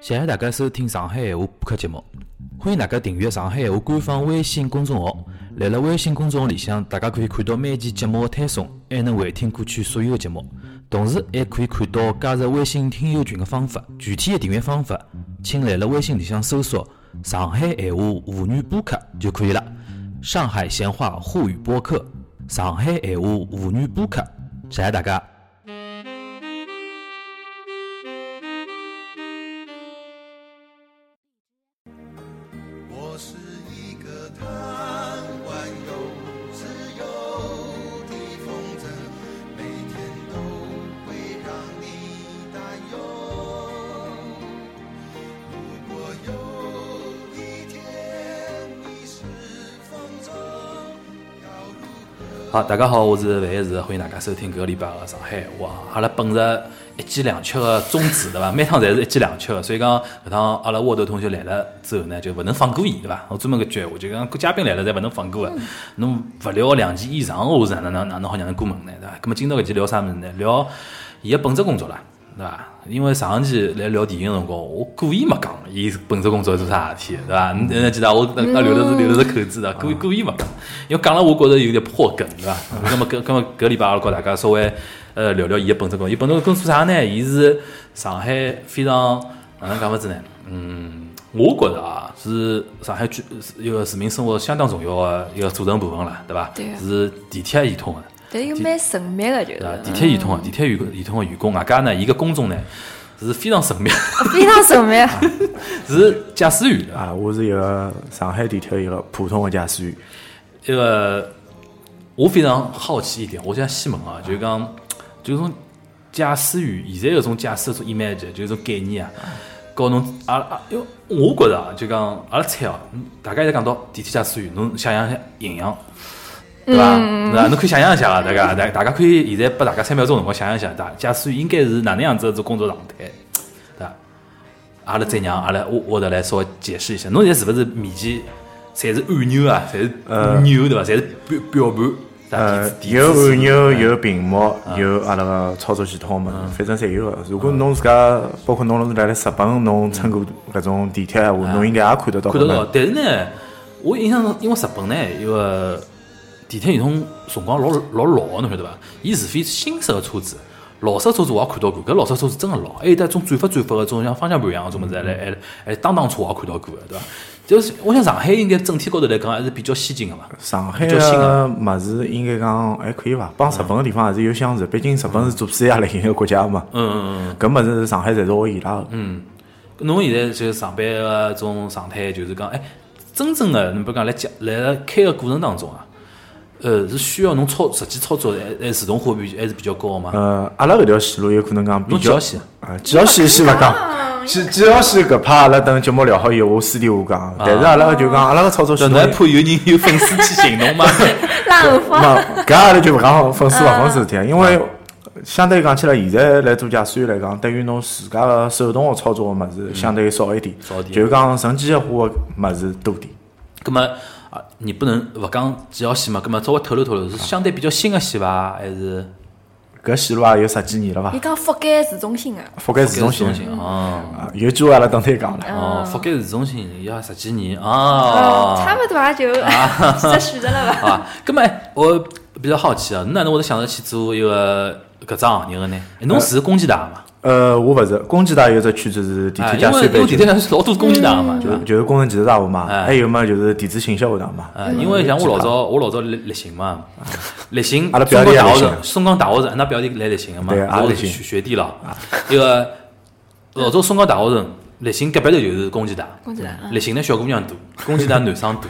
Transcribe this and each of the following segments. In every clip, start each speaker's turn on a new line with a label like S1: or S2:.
S1: 谢谢大家收听上海闲话播客节目，欢迎大家订阅上海闲话官方微信公众号。辣辣微信公众号里向，大家可以看到每期节目的推送，还能回听过去所有的节目。同时，还可以看到加入微信听友群的方法。具体的订阅方法，请辣辣微信里向搜索“上海闲话沪语播客”就可以了。上海闲话沪语播客，上海闲话沪语播客，谢谢大家。好，大家好，我是范一石，欢迎大家收听搿个礼拜个上海闲话。阿拉本着一鸡两吃个宗旨，对伐？每趟侪是一鸡两吃个，所以讲搿趟阿拉沃头同学来了之后呢，就勿能放过伊，对伐？我专门搿句闲话，就讲嘉宾来了侪勿能放过个。侬勿聊两件以上个话，是哪能哪能好让人过门呢？对伐？葛末今朝搿期聊啥物事呢？聊伊个本职工作啦。对伐？因为上一期来聊电影个辰光，我故意没讲伊本职工作是做啥事体，对伐？你还记得我那留的是留的是口子的，故意故意勿讲，因为讲了我觉着有点破梗，对伐？那么搿搿么搿礼拜阿拉告大家稍微呃聊聊伊个本职工作，伊本职工作做啥呢？伊是上海非常哪能讲法子呢？嗯，我觉着啊，是上海居是一个市民生活相当重要个一个组成部分了，对伐？是地铁系统个。
S2: 对又蛮神秘的，就是？
S1: 地铁系统啊，地铁员系统个员工，外加呢，伊个工种呢是非常神秘，
S2: 非常神秘。
S1: 是驾驶员？
S3: 啊，我是一个上海地铁一个普通的驾驶员。
S1: 一个我非常好奇一点，我想先问啊，就是讲，就是从驾驶员现在搿种驾驶搿种 image，就是种概念啊，告侬阿拉啊，因为我觉着啊，就讲阿拉猜哦，嗯大家现在讲到地铁驾驶员，侬想象一下形象。对伐？对伐？侬可以想象一下啊，大家大大家可以现在拨大家三秒钟辰光想象一下，大驾驶员应该是哪能样子的这工作状态，对伐？阿拉再让阿拉我我的来稍微解释一下，侬现在是勿是面前侪是按钮啊，侪是钮对伐？侪是表表盘，
S3: 呃，
S1: 电
S3: 有
S1: 子
S3: 按钮，有屏幕，有阿拉个操作系统嘛，反正侪有个。如果侬自家，包括侬辣辣日本，侬乘过搿种地铁闲话，侬应该也看得到。
S1: 看得到，。但是呢，我印象中，因为日本呢，有个地铁系统辰光老老老个，侬晓得伐？伊除非新式个车子，老式车子我也看到过，搿老式车子真个老，还有得种转发转发个种像方向盘一样个种物事，还还还当当车我也看到过个，对伐？就是我想上海应该整体高头来讲还是比较先进个嘛。
S3: 上海
S1: 比较新
S3: 个物事应该讲还可以伐？帮日本个地方还是有相似，毕竟日本是做 C 亚类型个国家嘛。
S1: 嗯嗯嗯。
S3: 搿物事上海侪是学伊拉个。
S1: 嗯，侬现在就上班个种状态，就是讲，哎，真正的，侬比如讲来讲，来开个过程当中啊，呃，是需要侬操实际操作，还还自动化比还是比较高个嘛？
S3: 呃，阿拉搿条线路有可能讲比较
S1: 侬几号线？
S3: 啊，几号线先勿讲，几几号线搿趴阿拉等节目聊好以后，我私底下讲。但是阿拉就讲阿拉个操作系
S1: 就
S3: 统
S1: 侬还怕有人有粉丝去寻侬吗？
S2: 拉后方，
S3: 嘛，搿阿拉就勿讲粉丝勿粉丝事体啊，因为相对讲起来，现在来做驾驶员来讲，对于侬自家个手动个操作个物事，相对少一点，
S1: 少点
S3: 就是讲纯机械化个物事多点。
S1: 葛么啊，你不能勿讲几号线嘛？葛么稍微透露透露，是相对比较新个线伐？还是
S3: 搿线路也有十几年了伐
S2: 伊？讲覆盖市中心的，
S3: 覆盖市中心
S1: 中心啊？
S3: 啊，有机会阿拉等再讲了。
S1: 哦，覆盖市中心要十几年
S2: 嗯，
S1: 啊？
S2: 差不多也就几只选择了吧。
S1: 啊，咁么我比较好奇啊，侬哪能会得想着去做一个搿只行业个呢？哎侬是工技大嘛？
S3: 呃，我勿是，工技大有只圈子是地
S1: 啊，
S3: 铁
S1: 因为因为地铁，上是老多工技大嘛？
S3: 就就是工程技术大学嘛，
S1: 哎。
S3: 还有嘛就是电子信息学堂嘛。
S1: 啊，因为像我老早我老早立立行嘛，立行
S3: 阿拉表弟
S1: 大学城，松江大学城，那表弟来立行个嘛，
S3: 对也
S1: 我
S3: 立行。
S1: 学学弟了。一个老早松江大学城立行隔壁头就是工技大，
S2: 工技大嗯。
S1: 立行呢小姑娘多，工技大男生多，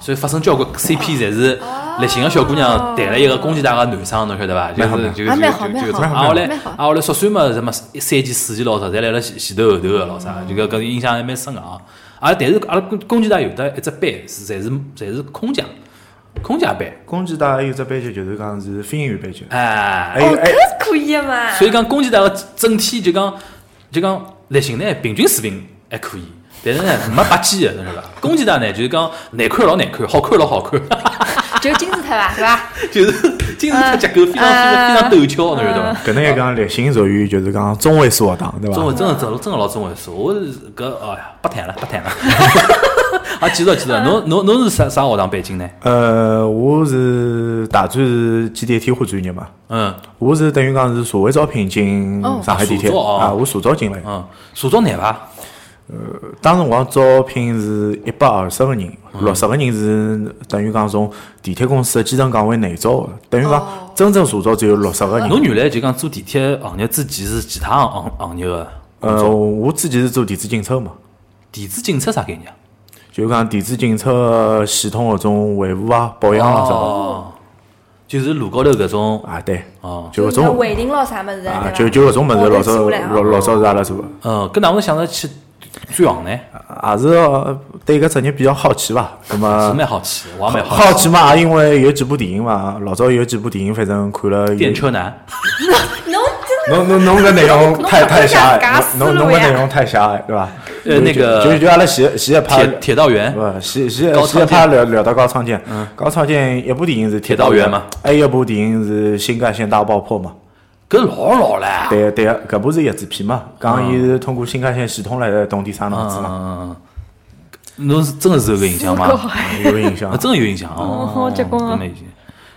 S1: 所以发生交关 CP 侪是立行个小姑娘谈了一个工技大个男生，侬晓得伐？就是就就
S2: 啊蛮好
S1: 就就
S2: 蛮好
S1: 啊后来啊后来宿舍嘛什么三级四级老啥，侪来了前前头后头个老啥，就搿搿印象还蛮深个啊。啊，但是阿拉工工技大有得一只班是侪是侪是空降，空降班，
S3: 工技大还有只班级就是讲是飞行员班级，
S1: 哎。
S3: 还，有
S2: 哦，搿
S3: 还
S2: 是可以的嘛。
S1: 所以讲工技大个整体就讲就讲类型呢，平均水平还可以，但是呢没拔尖个，侬晓得伐？工技大呢就是讲难看老难看，好看老好看，
S2: 就金字塔吧，对吧？
S1: 就是金字塔结构非常非常非常陡峭，侬晓得伐？
S3: 搿能一讲立新属于就是讲中位数学堂，对伐？
S1: 中位真的真的真的老中位数，我是搿哎呀不谈了不谈了。啊，继续继续，侬侬侬是啥啥学堂背景呢？
S3: 呃，我是大专是机电天化专业嘛，
S1: 嗯
S3: 我是等于讲是社会招聘进
S2: 哦
S3: 上海地铁
S1: 啊
S3: 我社招进来的。
S1: 嗯，社招难伐？
S3: 当辰光招聘是一百二十个人，六十个人是等于讲从地铁公司的基层岗位内招的，等于讲真正社招只有六十个人。
S1: 侬原来就讲做地铁行业之前是其他行行行业个
S3: 呃，我之前是做电子警车嘛，
S1: 电子警车啥概念啊？
S3: 就讲电子警车系统搿种维护啊、保养啊啥的
S1: 哦，就是路高头搿种？
S3: 啊，对，
S1: 哦，
S3: 就搿种。
S2: 违停咯啥么子的，
S3: 啊，就就搿种物事，老早老老早是阿拉做。的。
S1: 嗯，搿哪会想着去转行呢？
S3: 也是呃对搿职业比较好奇伐？那
S1: 是
S3: 么
S1: 蛮好奇，我也蛮
S3: 好
S1: 奇。
S3: 奇嘛，也因为有几部电影嘛，老早有几部电影，反正看了有。
S1: 电车男，
S2: 侬
S3: 侬侬侬搿内容太太狭隘，侬侬搿内容太狭隘，对伐？
S1: 呃那个
S3: 就就就阿拉前前一趴
S1: 铁铁道员，
S3: 不，前前前一趴聊聊到高仓健，高仓健一部电影是
S1: 铁
S3: 铁道员
S1: 道员嘛，
S3: 还有一部电影是新干线大爆破嘛。
S1: 搿老老了。
S3: 对对，搿部是译制片嘛，讲伊是通过新干线系统来动地三脑子嘛，
S1: 嗯，侬是真的是有搿印象吗？
S3: 有印象
S1: 啊，。真的有印象哦，
S2: 好结棍啊
S1: 搿么已经。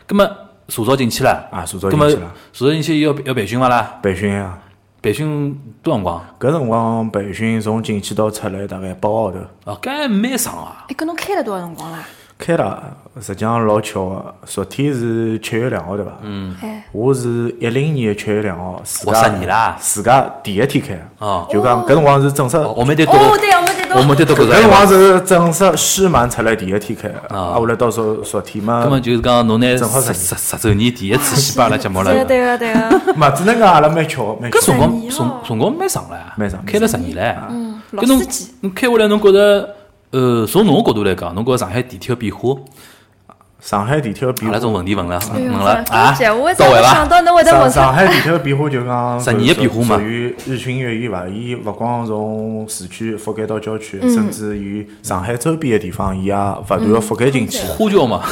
S1: 葛么社招进去了
S3: 啊社招
S1: 葛么
S3: 进去了
S1: 社招进去要要培训伐啦？
S3: 培训啊，
S1: 培训多辰光？
S3: 搿辰光培训从进去到出来大概八个号头。
S1: 哦，搿还蛮长啊。
S2: 哎，搿侬开了多少辰光啦？
S3: 开了，实际上老巧个，昨天是七月两号对伐？嗯。
S2: 哎，
S3: 我是一零年的七月两号，自
S1: 哇
S3: 家
S1: 十年啦
S3: 自家第一天开。
S1: 哦
S3: 就讲搿辰光是正式，
S1: 我们得多，
S2: 哦，对，我们得
S1: 我们得多
S3: 搿。辰光是正式师满出来第一天开。
S1: 啊
S3: 啊，后来到昨昨天嘛
S1: 葛，么就是讲侬拿
S3: 正好
S1: 十
S3: 十
S1: 十十周年第一次先把阿拉节目了
S2: 对。个对个对个，
S3: 嘛只能讲阿拉蛮巧，蛮巧
S1: 搿辰。光辰
S2: 哦
S1: 辰光蛮长了，
S3: 蛮长
S1: 开了十年唻。
S2: 嗯，老
S1: 搿侬
S2: 司机，
S1: 侬开下来，侬觉着，呃，从侬个角度来讲，侬觉着上海地铁个变化，
S3: 上海地铁的变化。
S1: 阿拉，种问题问了，问了。啊？到位伐
S2: 真没想？到侬会得
S3: 上
S2: 问。
S3: 上海地铁的变化就讲
S1: 十年的变化嘛。
S3: 属于日新月异伐？伊勿光从市区覆盖到郊区，
S2: 嗯。
S3: 甚至于上海周边的地方，伊也勿断个覆盖进去。
S1: 呼叫嘛，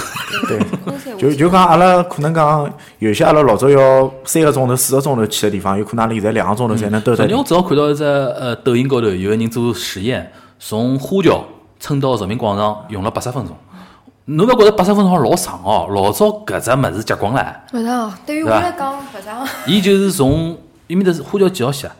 S3: 对，就就讲阿拉可能讲，有些阿拉老早要三个钟头、四个钟头去的地方，有可能阿拉现在两个钟头才能兜得
S1: 昨天我正好看到一只呃抖音高头有个人做实验，从花桥撑到人民广场用了八十分钟。侬勿觉着八十分钟好像老长哦？老早搿只物事结棍唻，
S2: 勿长，对于我来讲勿长，
S1: 伊就是从伊面搭是花桥几号线啊？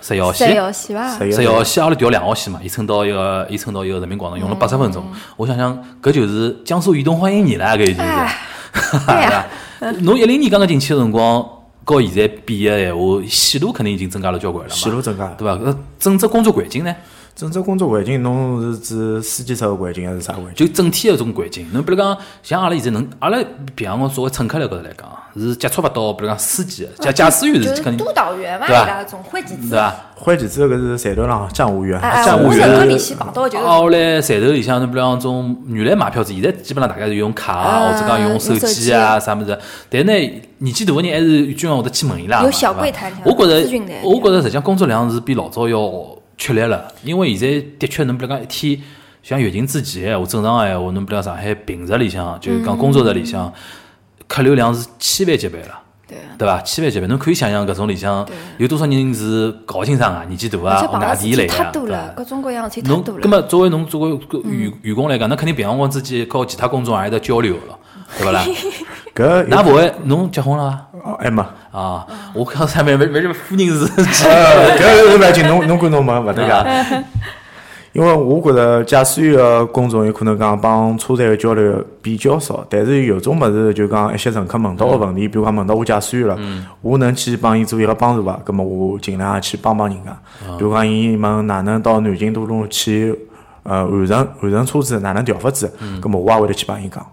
S1: 十号线
S2: 三。号线伐？
S3: 十一
S1: 号线阿拉调两号线嘛，伊撑到一个，伊撑到一个人民广场，用了八十分钟。我想想，搿就是江苏移动欢迎你啦，搿已经是，
S2: 哎
S1: 对
S2: 对呀
S1: 伐？侬一零年刚刚进去个辰光，和现在比个闲话，线路肯定已经增加了交关了嘛，
S3: 线路增加。
S1: 对伐？搿整只工作环境呢，
S3: 整只工作环境，侬是指司机车个环境还是啥环境？
S1: 就整体个种环境。侬比如讲，像阿拉现在能，阿拉平常光作为乘客来高头来讲，是接触勿到，比如讲司机，驾驾驶员
S2: 是是
S1: 肯定，
S2: 督导员嘛，伊
S1: 对吧
S2: 拉种会几次
S1: 对？伐？
S3: 换旗子搿是站头浪站务员，
S1: 站务员
S2: 我人格里去碰到就是
S1: 啊，后来站头里向，侬比如讲种原来买票子，现在基本上大家是用卡啊，
S2: 啊
S1: 或者讲用手机啊啥物事。但呢，年纪大个人还是经常会得去问伊拉。
S2: 有小柜台像
S1: 我觉着，我觉着实际上工作量是比老早要吃力了，因为现在的确，侬比如讲一天像疫情之前闲话，正常个闲话，侬比如讲上海平日里向，就是讲工作日里向，客流量是千万级别了。
S2: 对啊，
S1: 对伐？千万级别，侬可以想象搿种里向有多少人是搞清爽啊，年纪大啊外地来个啊，对伐，
S2: 各种各样的事体太
S1: 侬，
S2: 多了。
S1: 葛么作为侬作为个员员工来讲，那肯定平常光之间和其他工种也得交流个咯，对勿啦？
S3: 搿
S1: 那勿会，侬结婚了伐？
S3: 哦还没。
S1: 啊，我刚才没没没这夫人是
S3: 呃，搿是勿要紧，侬侬管侬问勿得个。因为我觉着驾驶员个工作有可能讲帮车站个交流比较少，但是有种物事就讲一些乘客问到个问题，比如讲问到我驾驶员了，我能去帮伊做一个帮助伐？葛么我尽量也去帮帮人家。比如讲伊问哪能到南京东路去呃完成完成车子哪能调法子，葛么我也会得去帮伊讲。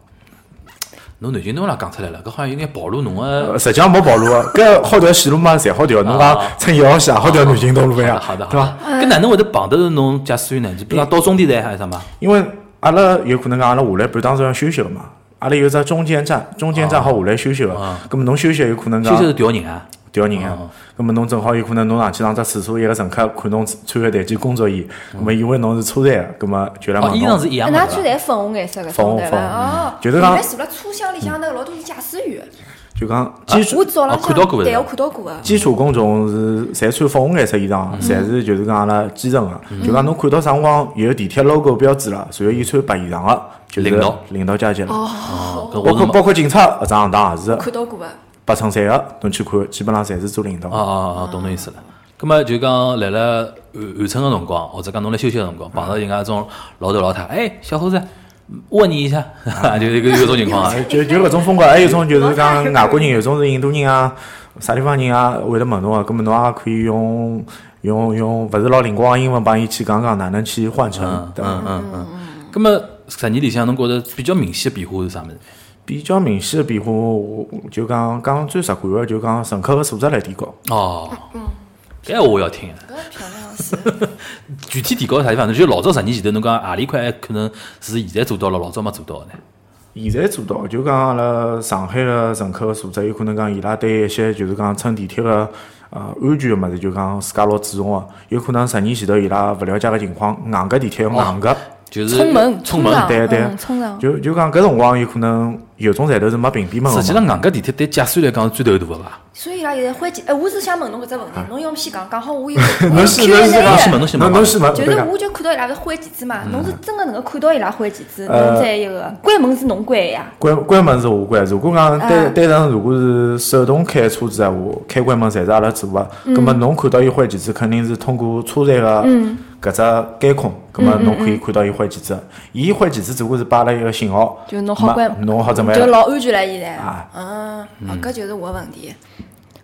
S1: 侬南京东啦讲出来了，搿好像有眼暴露侬个。
S3: 呃实际上没暴露个，搿 好条线路嘛，侪好条。侬讲乘一号线也好条南京东路呀，
S1: 好的，
S3: 对伐？
S1: 搿哪能会得碰得着侬驾驶员呢？就比如讲到终点站还是啥嘛？
S3: 因为阿拉有可能讲阿拉下来半当中要休息个嘛，阿拉有只中间站，中间站好下来休息个。咁么侬休息有可能讲
S1: 休息是调人啊？
S3: 调人个。葛末侬正好有可能侬上去上只厕所，一个乘客看侬穿个台机工作衣，葛末以为侬是车站个，葛末就来
S1: 哦，衣裳是。一样的
S2: 那。穿侪粉红颜色个
S3: 粉红？粉红
S2: 哦，
S3: 就是讲
S2: 原来坐辣车厢里向那个老多是驾驶员，
S3: 就讲基础
S2: 我早浪
S1: 哦看到过的
S2: 对我看到过个。
S3: 基础工种是侪穿粉红颜色衣裳，侪是就是讲阿拉基层个。就讲侬看到啥辰光有地铁 logo 标志了，随后伊穿白衣裳个，就是
S1: 领导
S3: 领导阶级了。
S1: 哦，
S3: 包括包括警察搿张行当也是
S2: 看到过个，
S3: 八乘三个，侬去看，基本上侪是做领导
S1: 哦。哦哦，懂侬意思了。葛么就讲来了寒寒春个辰光，或者讲侬来休息个辰光，碰到人家种老头老太，哎，小伙子，问你一下，就是一个有种情况啊。
S3: 就就搿种风格，还有一种就是讲外国人，有种是印度人啊，啥地方人啊，会得问侬个，葛末侬也可以用用用，勿是老灵光个英文帮伊去讲讲哪能去换乘
S1: 嗯？嗯嗯嗯。葛么十年里向，侬觉着比较明显的变化是啥物事？
S3: 比较明显的变化，我就讲讲最直观个，就讲乘客个素质来提高。
S1: 哦，搿我要听。
S2: 搿漂亮是。
S1: 具体提高啥地方？就老早十年前头，侬讲何里块可能是现在做到了，老早没做到的呢？
S3: 现在做到，就讲阿拉上海个乘客个素质，有可能讲伊拉对一些就是讲乘地铁个呃安全个物事，就讲自家老注重个。有可能十年前头伊拉勿了解个情况，硬个地铁硬个，
S1: 就是
S2: 冲门，
S1: 冲门。
S2: 上
S3: 对对
S2: 嗯冲上。
S3: 就就讲搿辰光有可能有种站头是没屏蔽门。
S1: 实际上，硬格地铁对驾驶员来讲是最头大个伐？
S2: 所以伊拉现在欢喜，哎，我是想问侬搿只问题，侬要么先讲，讲好我有。
S3: 侬先侬先
S1: 侬先。侬先问。
S3: 侬侬先问。
S2: 就是我就看到伊拉是换机子嘛，侬是真个能够看到伊拉换机子，
S3: 呃
S2: 侬再一个关门是侬关个呀。
S3: 关关门是我关，如果讲单
S2: 啊
S3: 单纯如果是手动开车子闲话，开关门侪是阿拉做个。葛末侬看到伊换机子，肯定是通过车站个搿只监控，葛末侬可以看到伊换机子。伊换机子只不过是摆了一个信号，
S2: 就侬好关
S3: 侬好准备。
S2: 就老安全了现在。
S3: 啊
S2: 嗯，哦，搿就是我问题。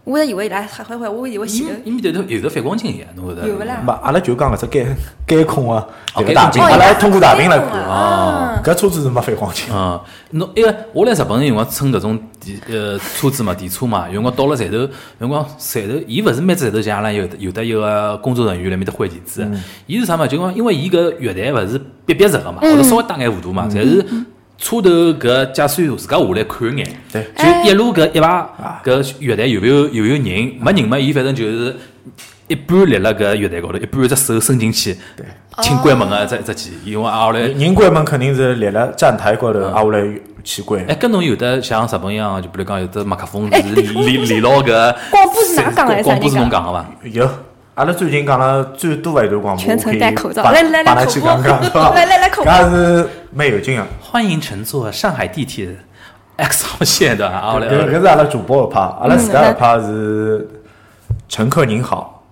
S2: 我还以为伊拉还会会，我以为前头
S1: 伊面头头有个反光镜一样，侬晓得？
S2: 有勿啦。
S3: 没，阿拉就讲搿只监监控啊迭个大屏，
S2: 哦
S3: 阿拉还通过大屏来看。
S2: 啊
S3: 搿车子是没反光镜。
S1: 嗯，侬因为我来日本个辰光乘搿种电呃车子嘛，电车嘛，有辰光到了站头，有辰光站头，伊勿是每只站头像阿拉有的有的一个工作人员辣面搭换旗子，伊是啥嘛？就讲因为伊搿月台勿是笔笔直个嘛，或者稍微大眼弧度嘛，侪是车头搿驾驶员自家下来看一眼，
S3: 对。
S1: 就一路搿一排搿月台有没有有没有人，没人嘛，伊反正就是。一半立辣搿月台高头，一半只手伸进去，请关门个只只键，因为啊后来
S3: 人关门肯定是立辣站台高头，挨下来去关。
S1: 哎，搿侬有的像日本一样，就比如讲有的麦克风是连连牢搿
S2: 广播是哪讲的
S1: 广播是侬讲个伐？
S3: 有，阿拉最近讲了最多的一段广播，
S2: 全程戴口罩
S3: 帮
S2: 来来来
S3: 帮他去讲讲，是吧？
S2: 来来来口
S3: 是蛮有劲啊。
S1: 欢迎乘坐上海地铁 X 号线的啊！后来
S3: 搿搿是阿拉主播个趴，阿拉自家个趴是乘客您好，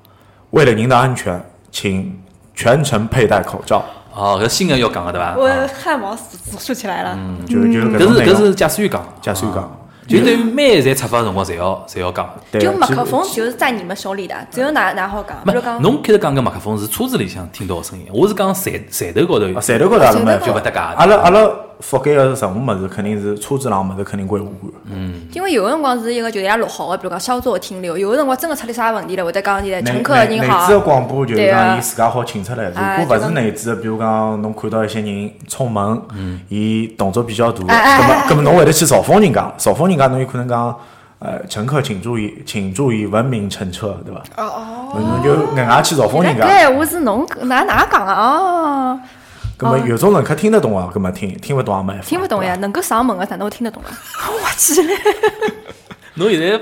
S3: 为了您的安全，请全程佩戴口罩。
S1: 哦，搿新的要讲个对伐？
S2: 我汗毛竖竖起来了。
S3: 嗯就就搿
S1: 搿是搿是驾驶员讲，
S3: 驾驶员讲，
S1: 就等于每一站出发个辰光，侪要侪要讲。
S2: 就麦克风就是在你们手里的，只有哪哪好讲，比如
S1: 没，
S2: 讲
S1: 侬开头讲个麦克风是车子里向听到个声音，我是讲站站头高头
S3: 啊，站头高头阿拉没
S2: 站头高头
S1: 就勿搭界。
S3: 阿拉阿拉覆盖个任何物事，肯定是车子上物事肯定归我管。嗯。
S2: 因为有个辰光是一个就是伊拉录好的，比如讲稍作停留；有个辰光真的出了啥问题了，会得讲现在乘客
S3: 内内
S2: 您好
S3: 内置，个广播就是讲伊自家好请出来，
S2: 哎
S3: 如果勿是内置个，比如讲侬看到一些人冲门，伊动作比较大，
S2: 哎哎
S3: 葛么
S2: 哎
S3: 葛么侬会得去嘲讽人家，嘲讽人家侬有可能讲，呃，乘客请注意，请注意文明乘车，对伐？
S2: 哦哦，
S3: 侬就硬硬去嘲讽人家，
S2: 搿我是侬哪哪讲啊？哦，
S3: 葛么有种人客听得懂啊，葛么听听勿懂也没办法，
S2: 听不懂呀，能够上门的哪能会听得懂啊？我去嘞！
S1: 侬现在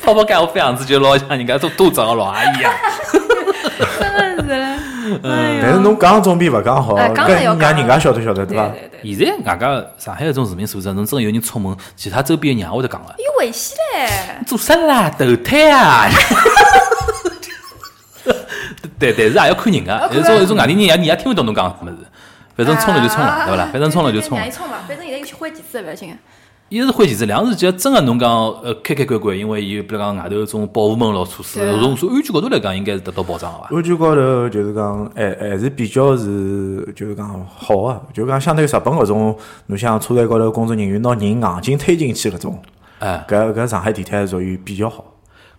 S1: 泡泡盖我副样子就老像人家做肚子个老阿姨一样。
S2: 真的是嘞！哎呀
S3: 但是侬讲总比勿讲好，
S2: 哎讲了要讲
S3: 搿让人家晓得晓得，
S2: 对
S3: 伐？
S2: 对对，
S1: 现在外加上海搿种市民素质，侬真个有人出门，其他周边个人也会得讲个。
S2: 有危险嘞！
S1: 做啥啦？投胎啊！对，但是也要看人个，有种有种外地人也你也听勿懂侬讲什么事，反正冲了就冲了，对勿啦？反正冲了就冲了
S2: 让伊。冲吧，反正现在又去换几次，勿要紧。
S1: 一是换几次，两是就真个侬讲呃开开关关，因为伊有比如讲外头种保护门咯措施，从从安全角度来讲，应该是得到保障个伐？
S3: 安全高头就是讲，还还是比较是就是讲好个，就讲相对于日本搿种，侬像车站高头工作人员拿人硬劲推进去搿种，
S1: 哎，
S3: 搿搿上海地铁属于比较好。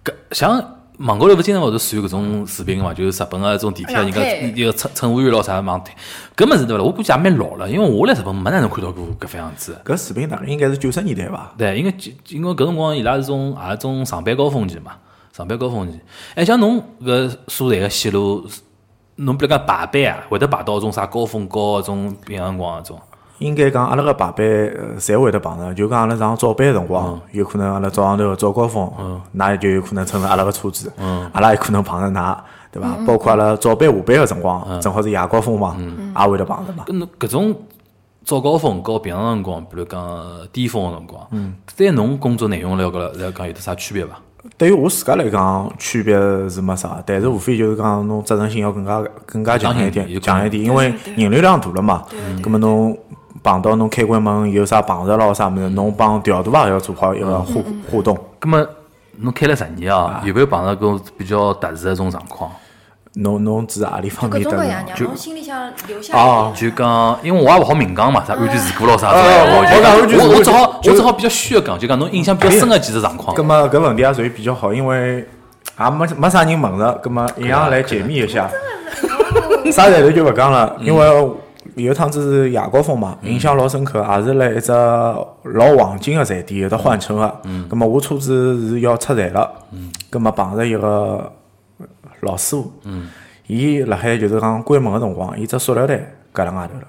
S1: 搿像网高头勿经常会头传搿种视频个嘛，就是日本个种地铁，人家一个乘乘务员咯啥忙推，搿物事对勿啦？我估计也蛮老了，因为我来日本没哪能看到过搿副样子。
S3: 搿视频大概应该是九十年代伐？
S1: 对，应该就因为搿辰光伊拉是种也是种上班高峰期嘛，上班高峰期。哎，像侬搿所在个线路，侬比如讲排班啊，会得排到种啥高峰高种平常辰光搿种。
S3: 应该讲阿拉个排班呃侪会得碰着，就讲阿拉上早班个辰光，有可能阿拉早上头早高峰，㑚就有可能乘着阿拉个车子，阿拉有可能碰着㑚，对伐？包括阿拉早班下班个辰光，正好是夜高峰嘛，也会得碰着嘛。
S1: 搿侬搿种早高峰和平常辰光，比如讲巅峰个辰光，对侬工作内容来讲来讲有得啥区别伐？
S3: 对于我自家来讲，区别是没啥，但是无非就是讲侬责任心要更加更加强一点，强一点，因为人流量大了嘛。葛么侬碰到侬开关门有啥碰着咯啥物事，侬帮调度也要做好一个互互动。
S1: 葛么侬开了十年啊，有没有碰到过比较特殊个种状况？
S3: 侬侬指何里方面的呢？
S2: 种各样，让侬心里向留下
S3: 哦。
S1: 就讲，因为我也勿好明讲嘛，啥安全事故咯啥之类
S3: 哦
S1: 的，
S3: 我讲安全事故
S1: 我我只好我只好比较虚的讲，就讲侬印象比较深个几只状况
S3: 葛。么搿问题也属于比较好，因为也没没啥人问着，葛么一样来解密一下。啥材料就勿讲了，因为有一趟子是夜高峰嘛，印象老深刻，也是辣一只老黄金个站点有得换乘个。葛么我车子是要出站了，葛么碰着一个老师傅，伊辣海就是讲关门个辰光，伊只塑料袋夹辣外头了。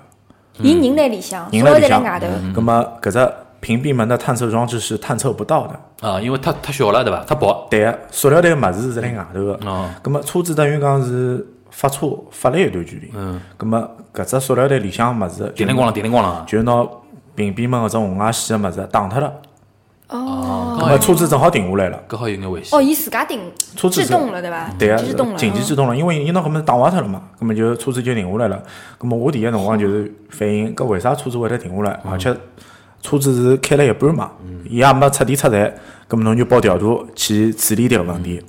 S2: 伊人在里向，
S3: 人
S2: 所有
S3: 辣里向
S2: 在辣外头。，
S3: 葛么搿只屏蔽门的探测装置是探测不到的。
S1: 啊，因为太太小了，对伐？太薄。
S3: 对个，塑料袋个物事是辣外头个。
S1: 哦
S3: 咁么车子等于讲是发车发了一段距离。嗯。咁么搿只塑料袋里向物事，
S1: 叮铃咣啷，叮铃咣啷。
S3: 就拿屏蔽门搿种红外线个物事打脱了。
S2: 哦，
S3: 咁么车子正好停下来了。
S1: 搿好有眼危险。
S2: 哦，伊自家停
S3: 车子是
S2: 制动了，对伐？
S3: 对啊
S2: 制动，了，嗯
S3: 紧急制动了，因为伊拿搿物事打坏脱了嘛，咁么就车子就停下来了。咁么我第一辰光就是反应，搿为啥车子会得停下来？而且车子是开了一半嘛，伊也没彻底出站，咁么侬就报调度去处理迭个问题。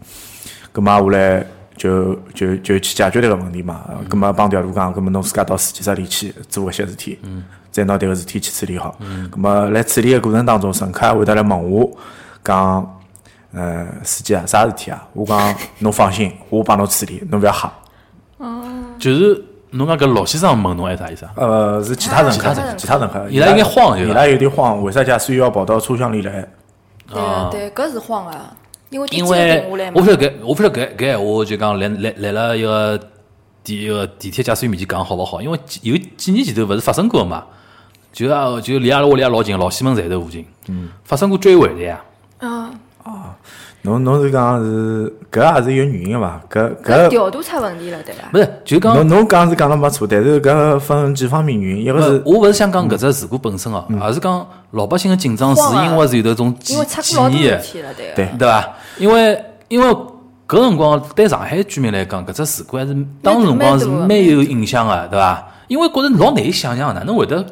S3: 咁么下来就就就去解决迭个问题嘛。咁么帮调度讲，咁么侬自家到司机室里去做搿些事体，再拿迭个事体去处理好。咁么来处理个过程当中，乘客也会得来问我讲。呃，司机啊，啥事体啊？我讲侬放心，我帮侬处理，侬勿要吓。
S1: 就是侬讲搿老先生问侬还是啥意思啊？
S3: 呃，是其他乘客
S2: 其他乘，客
S3: 其他乘客，
S1: 伊拉有眼慌
S3: 伊拉有点慌，为啥驾驶员要跑到车厢里来？
S2: 对个对，搿是慌个，因为电
S1: 因为我。晓得搿，我晓得搿搿闲话就讲来来来了一个地一个地铁驾驶员面前讲好勿好？因为几有几年前头勿是发生过嘛，就啊就离阿拉屋里也老近，老西门站头附近，嗯，发生过追尾的呀。
S2: 嗯，
S3: 侬侬是讲是搿也是有原因个伐？搿
S2: 搿
S3: 搿
S2: 调度出问题了，对伐？
S1: 不是，就讲
S3: 侬侬讲是讲了没错，但是搿分几方面原因，一个是
S1: 不我勿是想讲搿只事故本身哦，而是讲老百姓的紧张是因为是有得种记
S2: 因为出
S1: 记忆
S2: 个。
S3: 对
S1: 对伐？因为因为搿辰光对上海居民来讲，搿只事故还是当时辰光是蛮有影响个，对伐？因为觉着老难以想象，哪能会得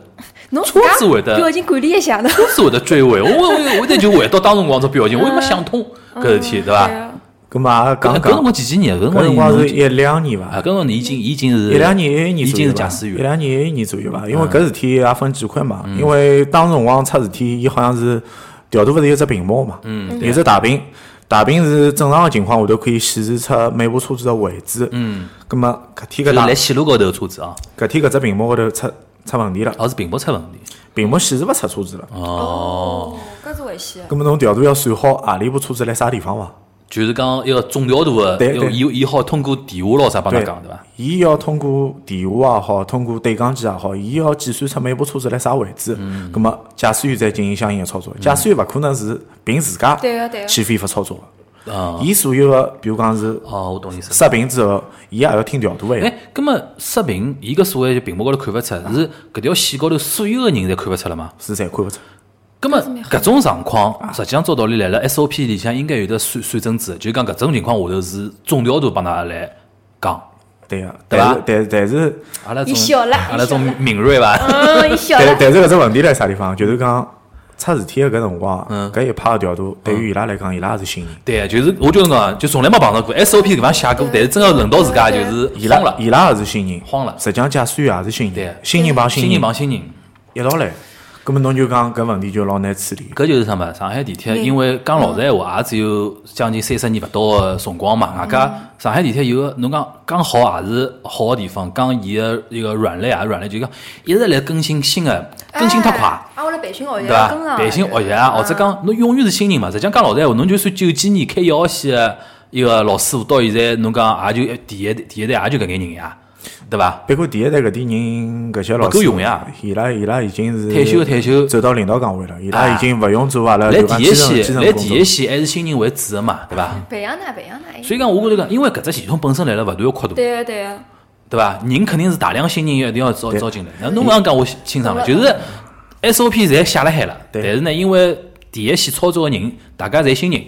S2: 侬
S1: 车子会得
S2: 表情管理一下呢？
S1: 车子会得追尾？我我我我得就回到当辰光只表情，我也没想通搿事体，对伐？
S2: 啊
S3: 搿么也
S1: 搿搿辰光几几年？搿辰
S3: 搿辰光
S1: 光
S3: 是一两年
S1: 啊，
S3: 伐？
S1: 搿辰光已经已经是
S3: 一两年一一年
S1: 已经
S3: 左右伐
S1: 是驾驶员
S3: 一两年一一年左右伐？因为搿事体也分几块嘛，因为当时辰光出事体，伊好像是调度勿是有只屏幕嘛，嗯有只大屏，大屏是正常个情况下头可以显示出每部车子个位置。嗯，葛么搿天
S1: 就是
S3: 搿大
S1: 来线路高头的车子啊，
S3: 搿天搿只屏幕高头出出问题了，
S1: 而是屏幕出问题。
S3: 屏幕显示勿出车子了。
S1: 哦，
S2: 搿是危险的。
S3: 葛么侬调度要算好何里部车子辣啥地方伐？
S1: 就是讲一个总调度的，
S3: 对对
S1: 伊伊好通过电话咯啥帮他讲对伐？
S3: 伊要通过电话也好，通过对讲机也好，伊要计算出每部车子辣啥位置。
S1: 嗯
S3: 葛么驾驶员再进行相应的操作。驾驶员勿可能是凭自家
S2: 对个对个
S3: 去非法操作伊所有个，比如讲是
S1: 哦，我懂意思。
S3: 设屏之后，伊也要听调度的。
S1: 哎，葛么刷屏，伊个所谓就屏幕高头看勿出，是搿条线高头所有个人侪看勿出了吗？
S3: 是侪看勿出。
S1: 葛么搿种状况，实际上照道理来了，SOP 里向应该有得算算针制，就是讲搿种情况下头是总调度帮㑚来讲，
S3: 对个，
S1: 对吧
S3: 但是但但是
S1: 阿拉种种敏锐伐？
S2: 嗯，伊晓得。
S3: 但但是搿只问题辣啥地方？就是讲出事体个搿辰光，
S1: 嗯。
S3: 搿一派的调度对于伊拉来讲，伊拉也是新人。
S1: 对，就是我就是讲，就从来没碰到过 SOP 搿方写过，但是真个轮到自家就是
S3: 伊拉
S1: 慌了，
S3: 伊拉也是新人，
S1: 慌了。
S3: 实际上驾驶员也是新
S1: 对。
S3: 人，，新人帮
S1: 新
S3: 人新
S1: 人。帮新人。
S3: 一道来。葛么侬就讲搿问题就老难处理。
S1: 搿就是啥嘛？上海地铁，因为讲老实闲话，也只有将近三十年勿到个辰光嘛。外加上海地铁有个侬讲讲好也是好个地方，讲伊个一个软肋也是软肋，就讲一直来更新新个，更新太快。
S2: 啊，我来培训学习。
S1: 培训学习啊，或者讲侬永远是新人嘛。实际上讲老实闲话，侬就算九几年开一号线个一个老师傅到现在，侬讲也就第一第一代也就搿眼人呀，对伐？
S3: 别过第一代搿点人，搿些老
S1: 勿够
S3: 师
S1: 用呀
S3: 伊拉伊拉已经是
S1: 退休的退休
S3: 走到领导岗位了，伊拉
S1: 啊
S3: 已经勿用做阿拉
S1: 来第一线，来。第一线还是新人为主的嘛，对伐？
S2: 培养㑚，培养㑚。
S1: 所以讲，我觉着讲，因为搿只系统本身来了勿断个扩大，
S2: 对个对个，
S1: 对伐？人肯定是大量新人一定要招招进来。那侬勿要讲我清爽了，就是 SOP 侪写了海了，但是呢，因为第一线操作个人，大家侪新人，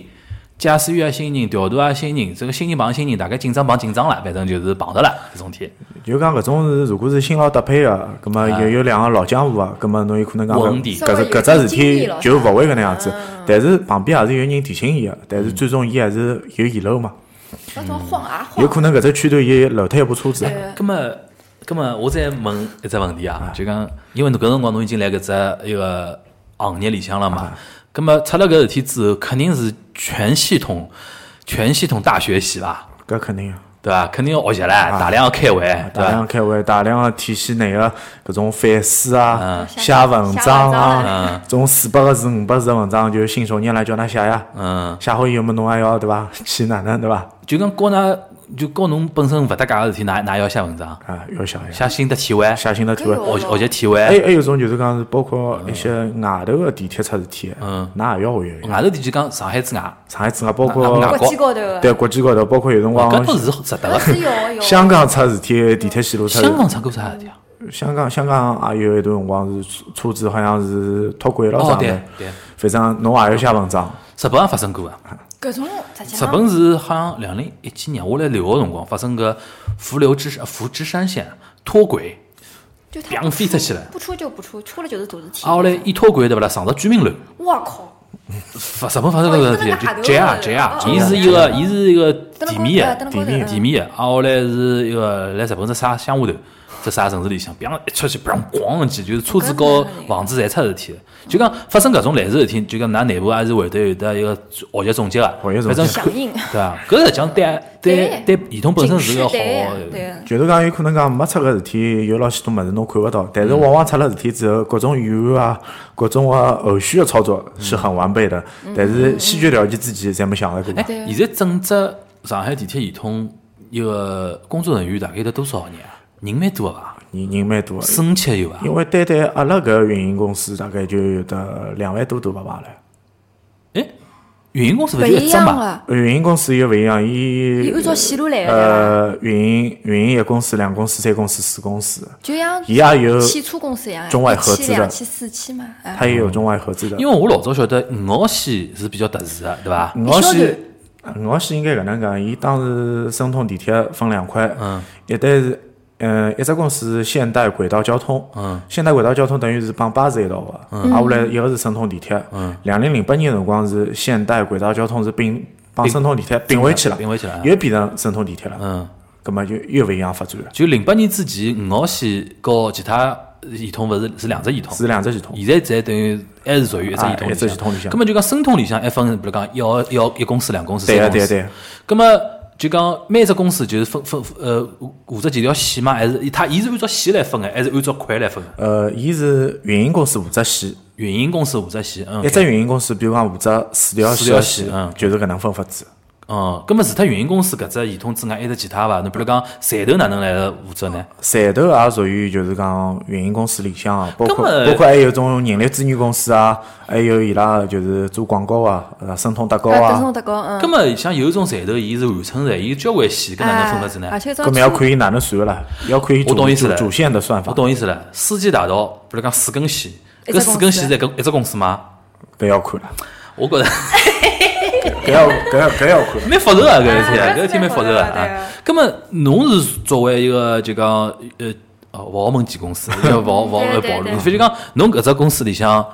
S1: 驾驶员也新人，调度也新人，这个新人碰新人，大概紧张碰紧张了，反正就是碰着了搿种天。
S3: 就讲搿种是，如果是新老搭配个，葛末又有两个老江湖啊，葛末侬有可能讲搿只搿只事体就勿会搿能样子。
S2: 嗯
S3: 但是旁边还是有人提醒伊个，但是最终伊还是有遗漏嘛，
S2: 那种晃啊晃。
S3: 有可能搿只区段伊漏脱一部车子。
S2: 对
S1: 葛么，葛么，我再问一只问题啊，就讲，因为侬搿辰光侬已经来搿只一个行业里向了嘛，葛么出了搿事体之后，肯定是全系统全系统大学习伐？
S3: 搿肯定。
S1: 对伐？肯定要学习唻，大量要开会，
S3: 大
S1: 伐？
S3: 量开会，大量个体系内个搿种反思啊、
S2: 嗯
S3: 写文章啊
S1: 嗯，
S3: 种四百个字、五百字的文章，就信手拈来叫㑚写呀。
S1: 嗯，
S3: 写好以后么，侬还要对伐？去哪能对伐？
S1: 就讲教㑚，就教侬本身勿搭界个事体，㑚㑚要写文章，
S3: 啊，要写呀，
S1: 写心得体会，
S3: 写心得体会。
S1: 学学习体会。
S3: 还还有种就是讲是包括一些外头个地铁出事体，
S1: 嗯
S3: 㑚也要会个。
S1: 外头地铁讲上海之外，
S3: 上海之外，包括
S1: 外
S2: 国际高头，
S3: 对国际高头，包括有辰光
S1: 搿都是值得个。
S3: 香港出事体，地铁线路出事体。
S1: 香港出过啥事体啊？
S3: 香港香港也有一段辰光是车车子好像是脱轨了啥的，
S1: 对，
S3: 反正侬也要写文章。
S1: 日本也发生过啊。
S2: 搿种
S1: 日，本是好像两零一几年我来留学辰光发生个福流之山福知山线脱轨，
S2: 就他
S1: 砰飞出去了。
S2: 不出就不出，出了就是大事体。
S1: 啊，后来一脱轨对勿啦，上到居民楼，
S2: 我靠！
S1: 发日本发生搿个事体，就 J 啊
S2: 大
S1: J 啊，
S2: 哦
S1: 伊是一个伊是一个地面的
S2: 高登了高头
S1: 地面的，啊，后来是一个来日本只啥乡下头，只啥城市里向，砰一出去，砰咣一记，就是车子和房子侪出事体了。就讲发生搿种类似事体，就讲㑚内部还是会得有得一个学习总结个，
S3: 学习
S2: 响应
S1: 对伐？搿实际上对对对系统本身是个好
S2: 对
S1: 的。
S2: 对
S3: 就是讲有可能讲没出个事体，有老许多物事侬看勿到，但是往往出了事体之后，各种预案啊，各种个后续个操作是很完备的，但是先决条件之前侪没想到过
S1: 哎。
S2: 对，
S1: 现在整只上海地铁系统一个工作人员大概得多少人啊？人蛮多个伐？
S3: 人人蛮多的，
S1: 四五千有伐？
S3: 因为单单阿拉搿运营公司大概就有得两万多多爸爸了。
S1: 哎，运营公司勿
S2: 不一
S1: 就一只嘛？
S2: 样啊，
S3: 运营公司又勿一样，伊
S2: 伊按照线路来的，对伐？
S3: 呃运营运营一公司、两公司、三公司、四公司，
S2: 就像
S3: 伊也有
S2: 汽车公司一样，
S3: 中外、合资的
S2: 两期、四期嘛。哎
S3: 它也有中外合资的。
S1: 因为我老早晓得五号线是比较特殊的，对伐？
S3: 五号线，五号线应该搿能讲，伊当时申通地铁分两块，
S1: 嗯，
S3: 一单是，嗯，一只公司是现代轨道交通，
S1: 嗯，
S3: 现代轨道交通等于是帮巴士一道个，嗯，啊，下来一个是申通地铁，
S1: 嗯，
S3: 两零零八年辰光是现代轨道交通是并帮申通地铁并回去了，
S1: 并回去了啊。
S3: 又变成申通地铁了，
S1: 嗯，
S3: 葛么就又勿一样发展了，
S1: 就零八年之前，五号线和其他系统勿是是两只系统，
S3: 是两只系统，
S1: 现在才等于还是属于一只系统
S3: 啊一只系统里向。
S1: 咁么就讲申通里向还分，比如讲一号一号一公司、两公司、三公司。
S3: 对啊对啊对啊。
S1: 咁么就讲每只公司就是分分呃负责几条线嘛，还是它伊是按照线来分的，还是按照块来分的？
S3: 呃，伊是运营公司负责线，
S1: 运营公司负责线，嗯
S3: 一，只运营公司，比如讲负责四条
S1: 四条
S3: 线
S1: 线嗯
S3: 就是搿能分法子。
S1: 哦，咁么除脱运营公司搿只系统之外，还有其他伐？侬比如讲站头哪能来负责呢？
S3: 汕头也属于就是讲运营公司里向啊，包括包括还有种人力资源公司啊，还有伊拉就是做广告啊，呃，申通达高啊，
S2: 松德高，嗯
S1: 咁。么像有一种站头，伊是完成站，伊交关线，搿哪能分法子呢
S2: 哎而？且这
S3: 搿么要看伊哪能算啦，要看伊主主主线的算
S1: 我
S3: 法，
S1: 懂意思了。世纪大道，比如讲四根线，搿四根线在搿一只公司吗？
S3: 搿要看了，
S1: 我觉着。
S3: 搿要搿要搿要看。
S1: 蛮复杂个，搿事体搿事体蛮复杂的
S2: 对啊
S1: 啊。葛么，侬是作为一个就讲呃哦勿好问几公司，就勿好勿好
S2: 对对
S1: 暴露。
S2: 对
S1: 无非就讲侬搿只公司里向，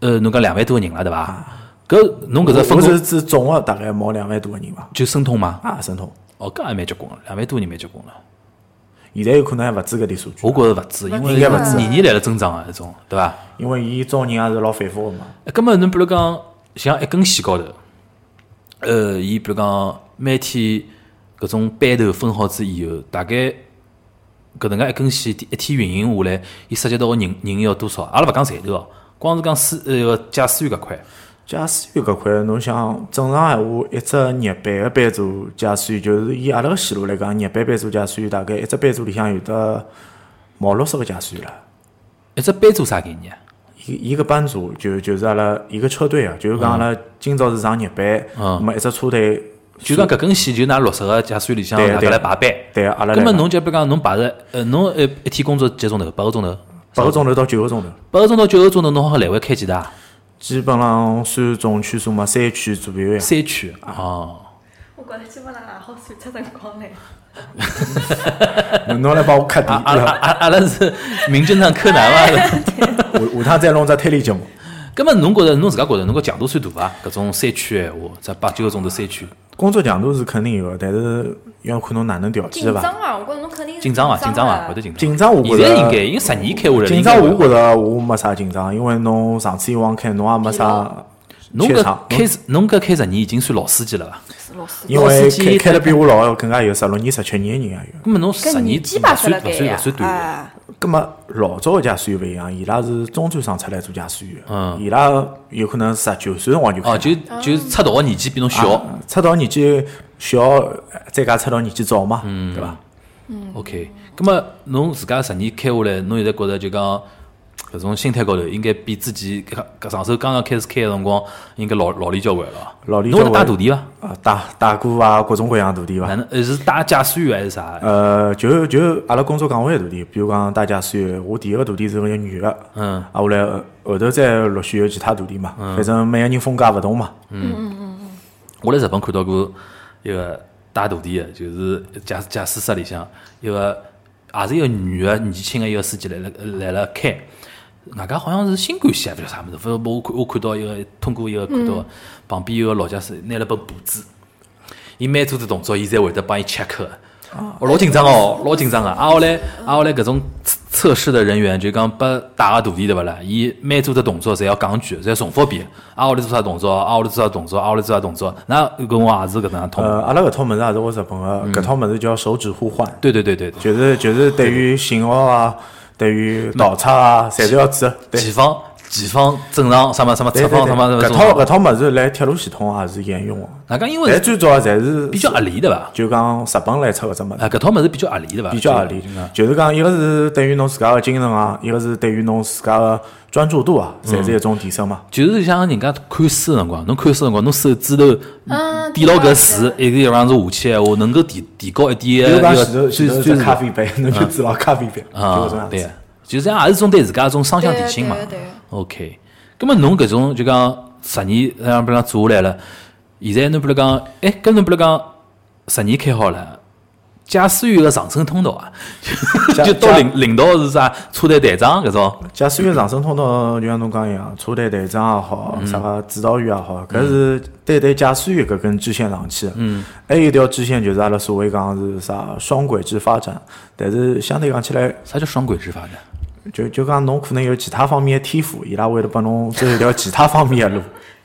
S1: 呃，侬讲两万多个人了，对伐？搿侬搿只分工
S3: 我是指总个大概毛两万多个人伐？
S1: 就申通嘛？
S3: 啊，申通，
S1: 哦，搿也蛮结棍个，两万多人蛮结棍了。
S3: 现在有可能还勿止搿点数据
S1: 我，觉着勿止，因为
S3: 应该勿止
S1: 年年来了增长个，搿种对伐？
S3: 因为伊招人也是老反复个嘛。
S1: 哎葛么侬比如讲像一根线高头，呃，伊比如讲每天搿种班头分好之以后，大概搿能介一根线一天运营下来，伊涉及到个人人要多少？阿拉勿讲站头哦，光是讲司呃驾驶员搿块，
S3: 驾驶员搿块，侬想正常闲话，一只日班个班组驾驶员，就是以阿拉个线路来讲，日班班组驾驶员大概一只班组里向有得毛六十个驾驶员了。
S1: 一只班组啥概念？
S3: 一一个班组就就是阿拉一个车队啊，就是讲阿拉今朝是上日班，
S1: 嗯
S3: 那么一只车队，
S1: 就讲搿根线就拿六十个驾驶员里向大家
S3: 对对
S1: 来排班。
S3: 对阿拉来讲
S1: 咁么侬就比如讲侬排着，呃，侬一一天工作几个钟头？八个钟头。
S3: 八个钟头到九个钟头，
S1: 八个钟头、九个钟头，侬好来回开几趟？
S3: 基本上算总圈数嘛，三圈左右呀。
S1: 三圈。哦。
S2: 我觉着基本上也好算出辰光来。
S3: 侬侬来帮我磕底，
S1: 阿阿阿阿阿拉是 名侦探柯南嘛？
S3: 下下趟再弄只推理节目。
S1: 咁么侬觉着侬自家觉着侬个强度算大伐？搿种三圈闲话，这八九个钟头三区，
S3: 工作强度是肯定有的，但是要看侬哪能调剂的伐。
S2: 紧张啊！我觉着侬肯定是
S1: 紧张伐？紧张伐？会得紧张。
S3: 紧张我觉着
S1: 现在应该，因为十年开下来，
S3: 紧张我觉
S1: 着
S3: 着我没啥紧张，因为侬上次以往开侬也没啥
S1: 侬搿开始侬搿开十年已经算老司机了伐？
S2: 是老师。
S3: 因为
S1: 老司机
S3: 开开了比我老更加有十六年、十七年的人也有。
S1: 咁么侬十
S2: 跟
S1: 年勿算勿算勿算短的。
S2: 啊！
S3: 葛么老早个驾驶员勿一样，伊拉是中专生出来做驾驶员伊拉有可能十九岁辰光就开
S1: 哦，
S3: 了。
S1: 就就出道个年纪比侬小。
S3: 啊出道年纪小，再加出道年纪早嘛，对伐
S1: ？OK，咁么侬自家十年开下来，侬现在觉着就讲搿种心态高头，应该比自己搿搿上手刚刚开始开个辰光，应该老老练交关了。
S3: 老练交关
S1: 得带徒弟伐？
S3: 啊，打打鼓啊，各种各样徒弟伐
S1: 哪？能呃是带驾驶员还是啥？
S3: 呃，就就阿拉工作岗位的徒弟，比如讲带驾驶员，我第一个徒弟是个女个，
S1: 嗯
S3: 啊，后来呃后头再陆续有其他徒弟嘛，反正每个人风格勿同嘛。
S1: 嗯嗯嗯嗯我辣日本看到过一个带徒弟的，就是驾驾驶室里向一个也是一个女个年纪轻个一个司机来了来了开，外加好像是新干线还勿晓得啥物事，反正我看我看到一个通过一个看到旁边有个老家是拿了本簿子，伊每做只动作，伊侪会得帮伊 check 的。哦，老紧张哦，老紧张个。啊，后来啊，后来搿种测测试的人员就讲拨带个徒弟对勿啦？伊每做只动作侪要讲句，侪要重复一遍。啊，后来做啥动作？啊，后来做啥动作？啊，后来做啥动作？那跟我也是搿能样通。
S3: 呃，阿拉搿套物事也是我日本个，搿套物事叫手指互换，
S1: 对对对对对，
S3: 就是就是对于信号啊，对于导测啊，侪是要记的。对
S1: 前方前方正常什么什么侧方什么什么
S3: 搿。套搿套物事来铁路系统也是沿用的，
S1: 那讲因为
S3: 但最早侪是
S1: 比较合理对伐？
S3: 就讲日本来出搿只物事。
S1: 啊，搿套物事比较合理对伐？
S3: 比较合理
S1: 就
S3: 是讲一个是对于侬自家个精神啊，一个是对于侬自家个专注度啊，侪是一种提升嘛。
S1: 就是像人家看书的辰光，侬看书的辰光，侬手指头
S2: 嗯
S1: 点牢搿
S2: 对
S1: 字
S2: 的，
S1: 一个地方是下去闲话，能够提提高一点
S3: 比如讲
S1: 一个
S3: 前头前头
S1: 最最
S3: 只咖啡杯，侬就指牢咖啡杯，就
S1: 啊
S3: 搿种样，
S1: 对
S3: 子。，
S1: 就这样也是种对自家一种双向提醒嘛。OK，咁么侬搿种就讲十年，像比如讲做下来了，现在侬比如讲，哎，搿侬比如讲十年开好了。驾驶员个上升通道啊，就到领领导是啥车队队长搿种，
S3: 驾驶员上升通道，就像侬讲一样，车队队长也好，啥个指导员也好，搿是单单驾驶员搿根支线上去的。嗯。还有一条支线就是阿拉所谓讲是啥双轨制发展，但是相对讲起来，
S1: 啥叫双轨制发展？
S3: 就就讲侬可能有其他方面的天赋，伊拉会得帮侬走一条其他方面的路。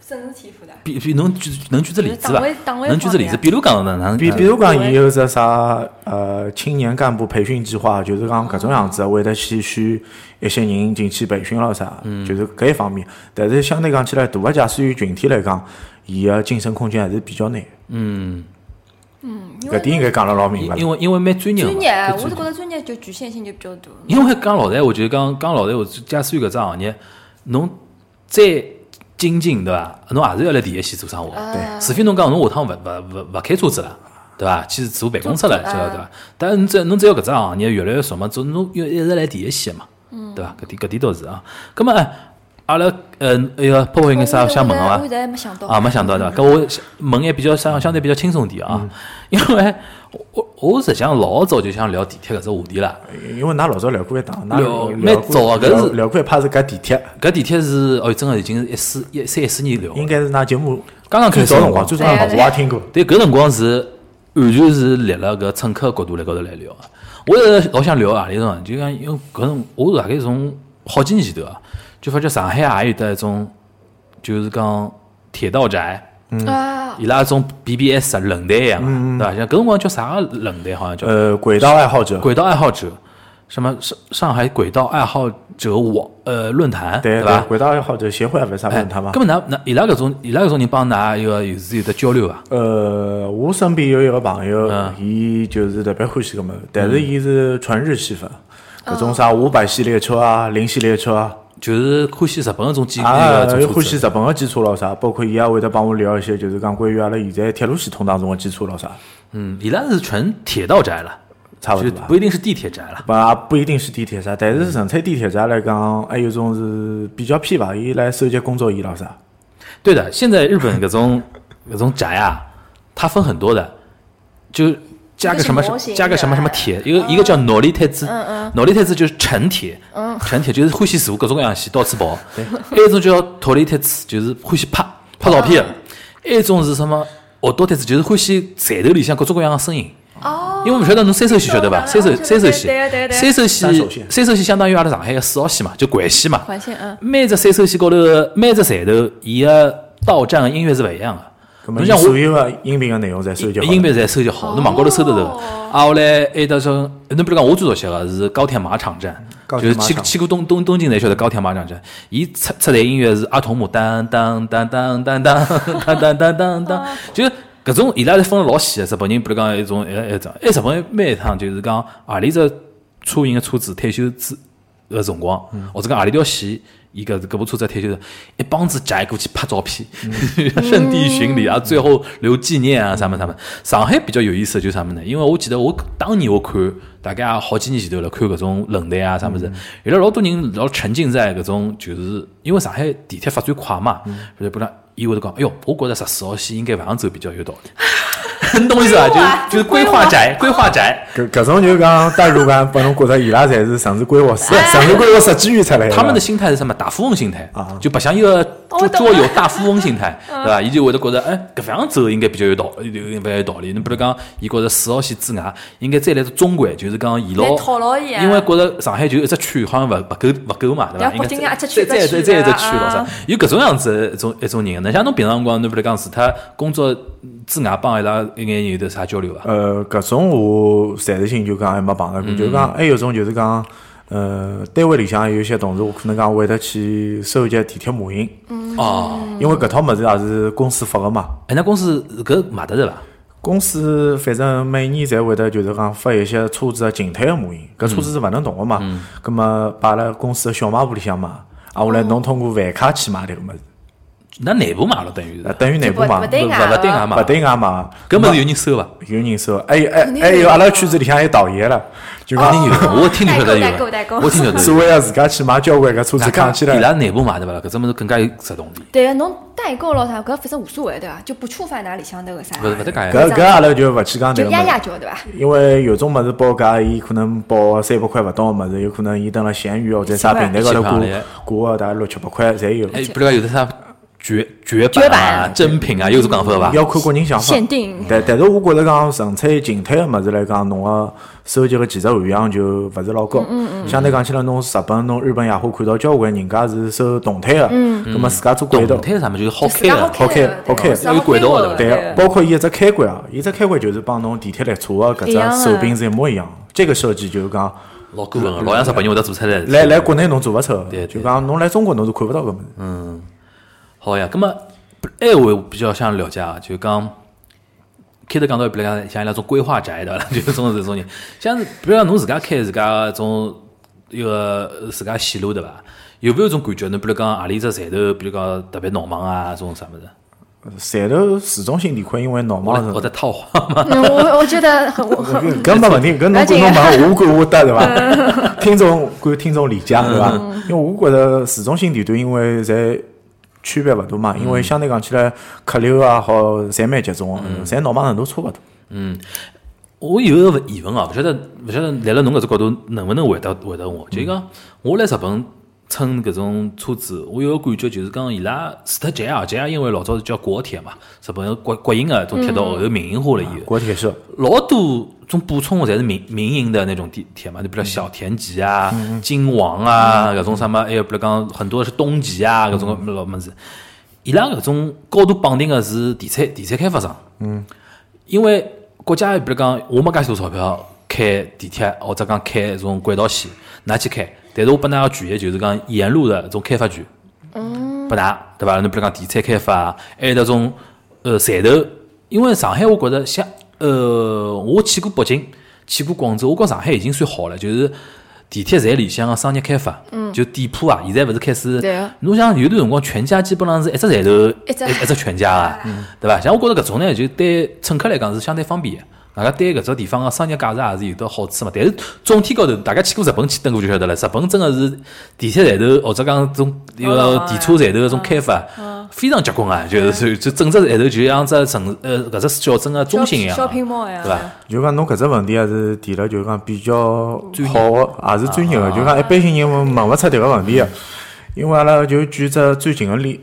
S2: 真是天赋的。
S1: 比比侬举能举只例子伐能举只例子？比如讲哪能？
S3: 比比如讲，伊有只啥呃青年干部培训计划，就是讲搿种样子，会得去选一些人进去培训咯啥，就是搿一方面。但是相对讲起来，大个驾驶员群体来讲，伊个晋升空间还是比较难。
S1: 嗯，嗯
S3: 搿点应该讲了老明白了。
S1: 因为因为蛮专业
S2: 专业，
S1: 蛮
S2: 我是觉着专业就局限性就比较大。
S1: 因为讲老实闲话，就是讲讲老实闲话，驾驶员搿只行业，侬再精进对伐？侬也是要来第一线做生活，
S2: 对
S1: 除非侬讲侬下趟勿勿勿勿开车子了。对伐？去坐办公室了，
S2: 做
S1: 晓得对伐？但是侬只侬只要搿只行业越来越熟嘛，总侬要一直来第一线嘛，对伐？搿点搿点倒是啊。葛末哎阿拉呃那个泡泡有眼啥想问个伐
S2: 我？现在没想到。
S1: 啊，没想到对伐？搿我想问眼比较相相对比较轻松点啊，因为我我实际上老早就想聊地铁搿只话题了。
S3: 因为㑚老早聊过一档，㑚
S1: 聊
S3: 聊
S1: 蛮早啊搿是
S3: 聊过一趴是搿地铁，
S1: 搿地铁是哦，真个已经是一四一三一四年聊的，
S3: 应该是㑚节目
S1: 刚刚开始
S3: 辰光，最早辰光
S2: 对
S3: 我也听过。
S1: 对搿辰光是完全是立了搿乘客角度来高头来聊的。我是老想聊何里种，就讲因为搿种我大概从好几年前头啊，就发觉上海也有得一种，就是讲铁道宅，
S2: 啊，
S1: 伊拉种 BBS 啊论坛一样的，对伐？像搿辰光叫啥个论坛？好像叫
S3: 呃，轨道爱好者，
S1: 轨道爱好者，什么上上海轨道爱好者网呃论坛
S3: 对
S1: 吧？
S3: 轨道爱好者协会还勿是啥
S1: 哎
S3: 论坛嘛
S1: 根？本㑚㑚伊拉搿种伊拉搿种人帮㑚一个有是有得交流伐？
S3: 呃，我身边有一个朋友
S1: 嗯，
S3: 伊就是特别欢喜搿么，但是伊是纯日系粉，搿
S2: 哦
S3: 种啥五百系列车啊、零系列车啊，
S1: 就是欢喜日本搿种机
S3: 啊
S1: 那个，
S3: 欢喜。日本个基础咯啥，包括伊也会得帮我聊一些，就是讲关于阿拉现在铁路系统当中个基础咯啥，
S1: 嗯，伊拉是纯铁道宅了，
S3: 差勿多吧
S1: 不。一定是地铁宅了。
S3: 不也不一定是地铁站，但是纯粹地铁站来讲，还有种是比较偏吧，伊来收集工作椅咯啥。
S1: 对的，现在日本搿种搿种宅啊，它分很多的，就加个什么
S2: 一个是模型
S1: 加个什么什么铁，一个一个叫脑力太子，脑力太子就是成铁，成铁就是欢喜坐各种各样线到处跑，还有一种叫脱力太子，就是欢喜拍拍照片的，还有一种是什么学到太子，就是欢喜站头里向各种各样的声音。
S2: 哦，
S1: 因为勿晓得侬三手线晓得伐？三手三手线三手
S3: 三手线
S1: 线三手线相当于阿拉上海个四号线嘛，就环线嘛。
S2: 环线嗯。
S1: 每只三手线高头的每只站头，伊个到站个音乐是勿一样个。
S3: 咁么
S1: 侬像我
S3: 所有个音频个内容侪收集好了。
S1: 音频侪收集好，侬网高头搜得到。啊，后来还有得种，侬比如讲我最熟悉个是高铁马场站，就是
S3: 高铁马场
S1: 去去过东东东京，侪晓得高铁马场站。伊出出台音乐是阿童木当当当当当当当当当当当，就是搿种伊拉是分了老细个。日本人比如讲一种一一种，哎，日本每一趟就是讲何里只车型个车子退休之个辰光，或者讲阿里条线。伊搿搿部车子退休的，一帮子宅过去拍照片，圣地巡礼啊，最后留纪念啊，啥么啥么。上海比较有意思的就是啥么呢？因为我记得我当年我看，大概也好几年前头了，看搿种论坛啊啥么子，有了老多人老沉浸在搿种，就是因为上海地铁发展快嘛，比如不然伊会得讲，哎哟，我觉着十四号线应该搿样走比较有道理。你 懂我意思伐？就是就是规划宅，规划宅。
S3: 搿搿种就讲代入感，拨侬觉着伊拉侪是城市规划师、城市规划设计院出来的。
S1: 他们的心态是什么？大富翁心态
S3: 啊
S1: 就白相一个桌桌游大富翁心态，对伐？伊就会得觉着，哎，搿样走应该比较有道，有有比较有道理。侬比如讲，伊觉着四号线之外，应该再来只中环，就是讲沿牢
S2: 来套牢伊啊
S1: 因为觉着上海就一只区，好像勿勿够勿够嘛，对伐？应该再再再
S2: 一只区
S1: 再一只区
S2: 啊
S1: 咯啥？有搿种样子的一种一种人，那像侬平常辰光，侬比如讲除脱工作之外，帮伊拉一眼有得啥交流伐？
S3: 呃，搿种我暂时性就讲还没碰着过，就讲还有种就是讲，呃，单位里向有一些同事，我可能讲会得去收集地铁模型，
S1: 哦，
S3: 因为搿套物事也是公司发个嘛。
S1: 哎，那公司搿买得着伐？
S3: 公司反正每年侪会得就是讲发一些车子的静态个模型，搿车子是勿能动个嘛，葛末摆辣公司个小卖部里向嘛，啊，后来侬通过饭卡去买迭个物事，
S1: 那内部买了等于是，
S3: 啊，等于内部买，
S2: 就不不对
S1: 勿勿对外
S2: 啊
S1: 买，
S3: 勿对外买，
S1: 搿物事有人收伐？
S3: 有人收，还有还有
S2: 有
S3: 阿拉圈子里向还有导爷了，就
S1: 肯定
S3: 讲
S1: 有，我听就晓得有我听晓得
S3: 所。谓个自家去买交关搿车子扛起来，
S1: 伊拉内部买对伐？搿种物事更加有实动力，
S2: 对，侬代购咯啥，搿反正无所谓对伐？就不触犯哪里向头个啥，
S1: 勿是勿得讲
S3: 搿搿阿拉就勿去讲
S2: 就
S3: 迭个物事。
S2: 压压脚对伐？
S3: 因为有种物事报价，伊可能报三百块勿到个物事，有可能伊登了闲鱼或者啥平台高头挂挂个大概六七百块侪有。
S1: 哎，比如讲有的啥绝绝
S2: 绝
S1: 版啊、
S2: 版
S1: 真品啊，又是讲法伐？
S3: 要看个人想法。
S2: 限定
S3: 但但是我觉着讲纯粹静态个物事来讲，侬个收集个技术含量就勿是老高。相对讲起来，侬日本、侬日本野花看到交关人家是收动态个，葛末自家做轨道
S1: 动。态啥么就是好
S2: 就好
S1: 开个，
S3: 好开
S2: 的
S3: 好开
S1: 有轨道个
S3: 对
S2: 对，
S3: 包括伊一只开关啊，伊只开关就是帮侬地铁列车个搿只手柄是一模一样。这个设计就是讲，
S1: 老过分个，老像日本人会得做出来。
S3: 来来国内侬做勿出
S1: 对，
S3: 就讲侬来中国侬是看勿到搿物事。
S1: 好呀，葛么哎我比较想了解啊，就讲开头讲到，比如讲像伊拉种规划宅对伐？就是种这种人，像是比如讲侬自家开自家种一个自家线路对伐？有没有种感觉？侬比如讲何里只站头，比如讲特别闹忙啊，种啥物事？
S3: 站头市中心地块，因为闹
S1: 我
S3: 忙
S1: 我在套话嘛，
S2: 嗯我我觉得很我
S3: 搿搿没问题，搿侬管侬问，我 管 我答对伐？听众管听众理解对伐？因为我觉着市中心地段因为侪区别勿大嘛，因为相对讲起来客流啊好侪蛮集中个，侪闹忙程度差勿多。
S1: 嗯我有一个疑问哦，勿晓得勿晓得来了侬搿只角度能勿能回答回答我？就讲我来日本乘搿种车子，我有个感觉就是讲伊拉除脱 JR JR，因为老早是叫国铁嘛，日本国国营个种铁道后头民营化了以后，
S3: 国铁是。
S1: 老多种补充的侪是民民营的那种地铁嘛，就比如小田急啊、金王啊搿种什么，还有比如讲很多是东急啊搿种老物事，伊拉搿种高度绑定的是地产地产开发商，嗯，因为国家比如讲我没介许多钞票开地铁或者讲开这种轨道线，㑚去开。但是我拨㑚个权限就是讲沿路的这种开发权，嗯，拨㑚对伐？侬比如讲地产开发啊，还有那种呃站头，因为上海我觉着像呃，我去过北京，去过广州，我觉上海已经算好了，就是地铁站里向个商业开发，嗯，就店铺啊，现在勿是开始
S2: 对啊，
S1: 侬想有段辰光全家基本上是一只站头
S2: 一只
S1: 一只全家啊，对伐？像我觉着搿种呢，就对乘客来讲是相对方便的。大家对搿只地方个商业价值也是有得好处嘛，但是总体高头，大家去过日本去登过就晓得了。日本真个是地铁站头或者讲种一个电车站头搿种开发，非常结棍啊！就是就整只站头就像只城呃搿只小镇个中心一样，
S2: 小品毛呀，
S1: 对伐？
S3: 就讲侬搿只问题还是提了，就是讲比较
S1: 专业
S3: 好个，也是专业个。就讲一般性人问问勿出迭个问题个。因为阿拉就举只最近个例，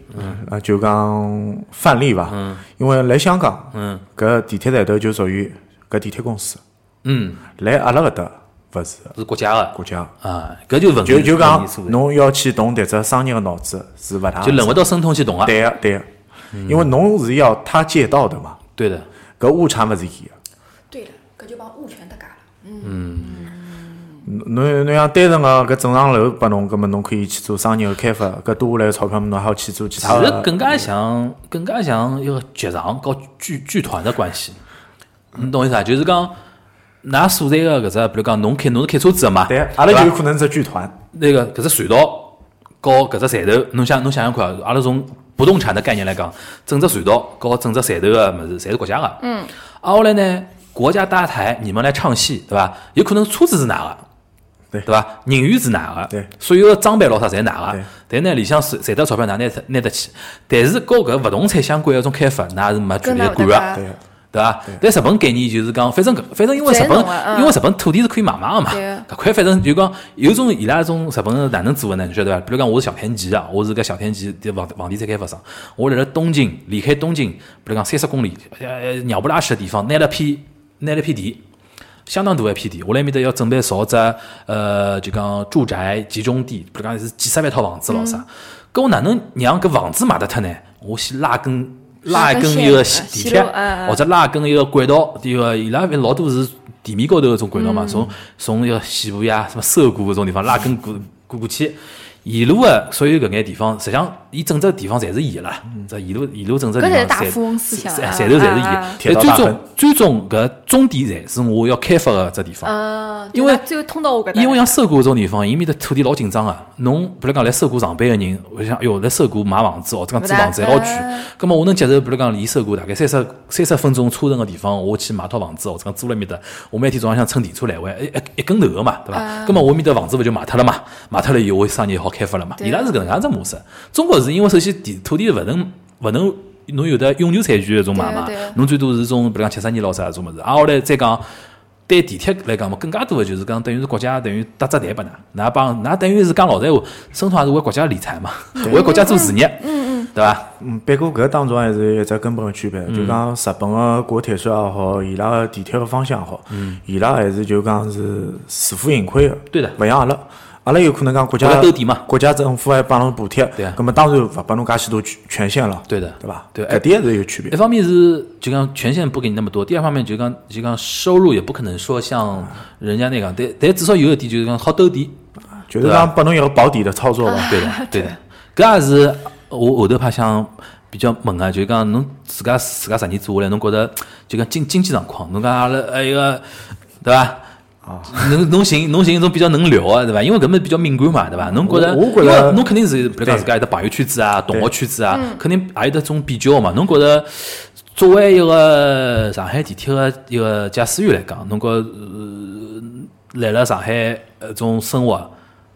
S3: 啊，就讲范例伐。因为来香港，
S1: 嗯
S3: 搿地铁站头就属于搿地铁公司，
S1: 嗯，
S3: 来阿拉搿搭勿是。
S1: 是国家个
S3: 国家。
S1: 啊，搿就问题
S3: 就就讲侬要去动迭只商业个脑子是勿大
S1: 就轮勿到申通去动啊。
S3: 对个对个，因为侬是要他借道的嘛，
S1: 对的，
S3: 搿物产勿是伊个。
S2: 对了，搿就帮物权搭界了。嗯。
S3: 侬侬像单纯个搿正常楼拨侬，葛末侬可以去做商业个开发，搿多下来个钞票，侬还要去做其
S1: 其
S3: 他其。
S1: 实更加像更加像一个剧场和剧剧团的关系，你懂我意思啊？就是讲，㑚所在个搿只，比如讲侬开侬是开车子个嘛，
S3: 对，阿拉就有可能是只剧团。
S1: 那个搿只隧道和搿只站头，侬想侬想想看啊，阿拉从不动产的概念来讲，整只隧道和整只站头个物事，侪是国家个。嗯。啊，后来呢，国家搭台，你们来唱戏，对伐？有可能车子是㑚个。
S3: 对
S1: 对伐？人员是㑚个，
S3: 对
S1: 所有个装备咾啥侪㑚
S3: 对
S1: 个，但呢里向是赚得钞票，㑚拿得拿得起，但是搞搿勿动产相关个种开发，㑚是没权利管个
S2: 跟㑚勿搭，
S3: 对
S1: 伐？但日本概念就是讲，反正搿反正因为日本因为日本土地是可以买卖个嘛，
S2: 对
S1: 搿块反正就讲有种伊拉种日本是哪能做个呢？你晓得伐？比如讲我是小田急啊，我是个小田急的房房地产开发商，我辣辣东京离开东京，比如讲三十公里，呃鸟不拉屎的地方，拿了片拿了片地。相当大一片地，我辣埃面搭要准备造只呃，就讲住宅集中地，比如讲是几十万套房子咾啥，搿我哪能让搿房子卖得脱呢？我先拉根拉一根一个地铁或者拉一根一个轨道，一个伊拉老多是地面高头搿种轨道嘛，从从一个西部呀、什么涩谷搿种地方拉根过过过去。沿路个所有搿眼地方，实际上伊整只地方侪是伊个啦。这沿路沿路整只地方
S2: 搿才是大
S1: 侪
S2: 富翁思想啊
S1: 侪侪头侪是伊最终最终搿终点站是我要开发个只地方。
S2: 嗯，
S1: 因为
S2: 最后通到我搿搭，
S1: 因为像涩谷搿种地方，伊面的土地老紧张个。侬比如讲来收购上班个人，我想，哎哟，来收购买房子或者讲租房子还老贵
S2: 嗯。
S1: 葛末我能接受，比如讲离收购大概三十三十分钟车程个地方，我去买套房子或者讲租了面搭，我每天早浪向乘电车来回，一一一根头个嘛，对伐？
S2: 嗯
S1: 葛末我面搭房子勿就卖脱了嘛？卖脱了以后，我生意好开发了嘛？
S2: 对
S1: 伊拉是搿能介只模式。中国是因为首先地土地勿能勿能。侬有的永久产权搿种买卖侬最多是种比如讲七十年老啥搿种物事，啊后来再讲对地铁来讲嘛，更加多的就是讲，等于是国家等于搭只台拨㑚，㑚帮㑚等于是讲老实闲话，申通也是为国家理财嘛，为国家做事业，嗯嗯，对伐？
S3: 嗯，不过搿当中还是有一只根本个区别，就讲日本个国铁算也好，伊拉个地铁个方向也好，伊拉还是就讲是自负盈亏个，
S1: 对的
S3: 勿像阿拉，阿拉有可能讲国家
S1: 兜底嘛
S3: 国家政府还帮侬补贴，
S1: 对啊
S3: 葛末当然勿拨侬介许多权权限了，
S1: 对的
S3: 对伐？
S1: 对
S3: 搿点还是有区别
S1: 一。方面是就讲权限不给你那么多，第二方面就讲就讲收入也不可能说像人家那样，但但至少有一点就是讲好兜底，
S3: 就是讲拨侬一个保底的操作伐？
S1: 对的，对的，搿也是我后头怕想比较问啊，就是讲侬自家自家十年做下来，侬觉得就讲经经济状况，侬讲阿拉还有个对伐？啊，侬侬寻侬寻一种比较能聊个对伐？因为搿么比较敏感嘛，对伐？侬觉得，
S3: 觉得
S1: 侬肯定是比如讲自家有得朋友圈子啊、同学圈子啊，
S2: 嗯
S1: 肯定也有得种比较嘛。侬觉得作为一个上海地铁个一个驾驶员来讲，侬觉着呃来了上海呃种生活，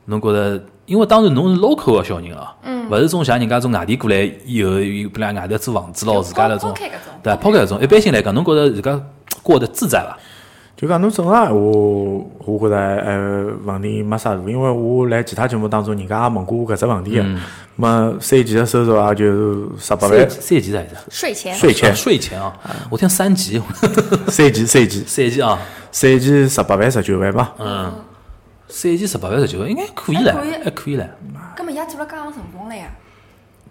S1: 侬觉得？因为当然侬是 local 个小人啊，嗯，勿是种像人家种外地过来以后，有本来外头租房子咯，自家那种，对，抛开搿种。一般性来讲，侬觉得自家过得自在伐？
S3: 就讲侬正常闲话，我觉着呃问题没啥大，因为我来其他节目当中，人家也问过我搿只问题个。么三期个收入也就十八万
S1: 三，三级是啥意思？
S2: 税前
S3: 税前
S1: 税前啊，我听三级，
S3: 三期三期
S1: 三级啊，
S3: 三期十八万十九万吧。
S1: 嗯，三级十八万十九万，应该可以了
S2: 还可以，
S1: 还可以了。
S2: 根本也做了加行成功了呀。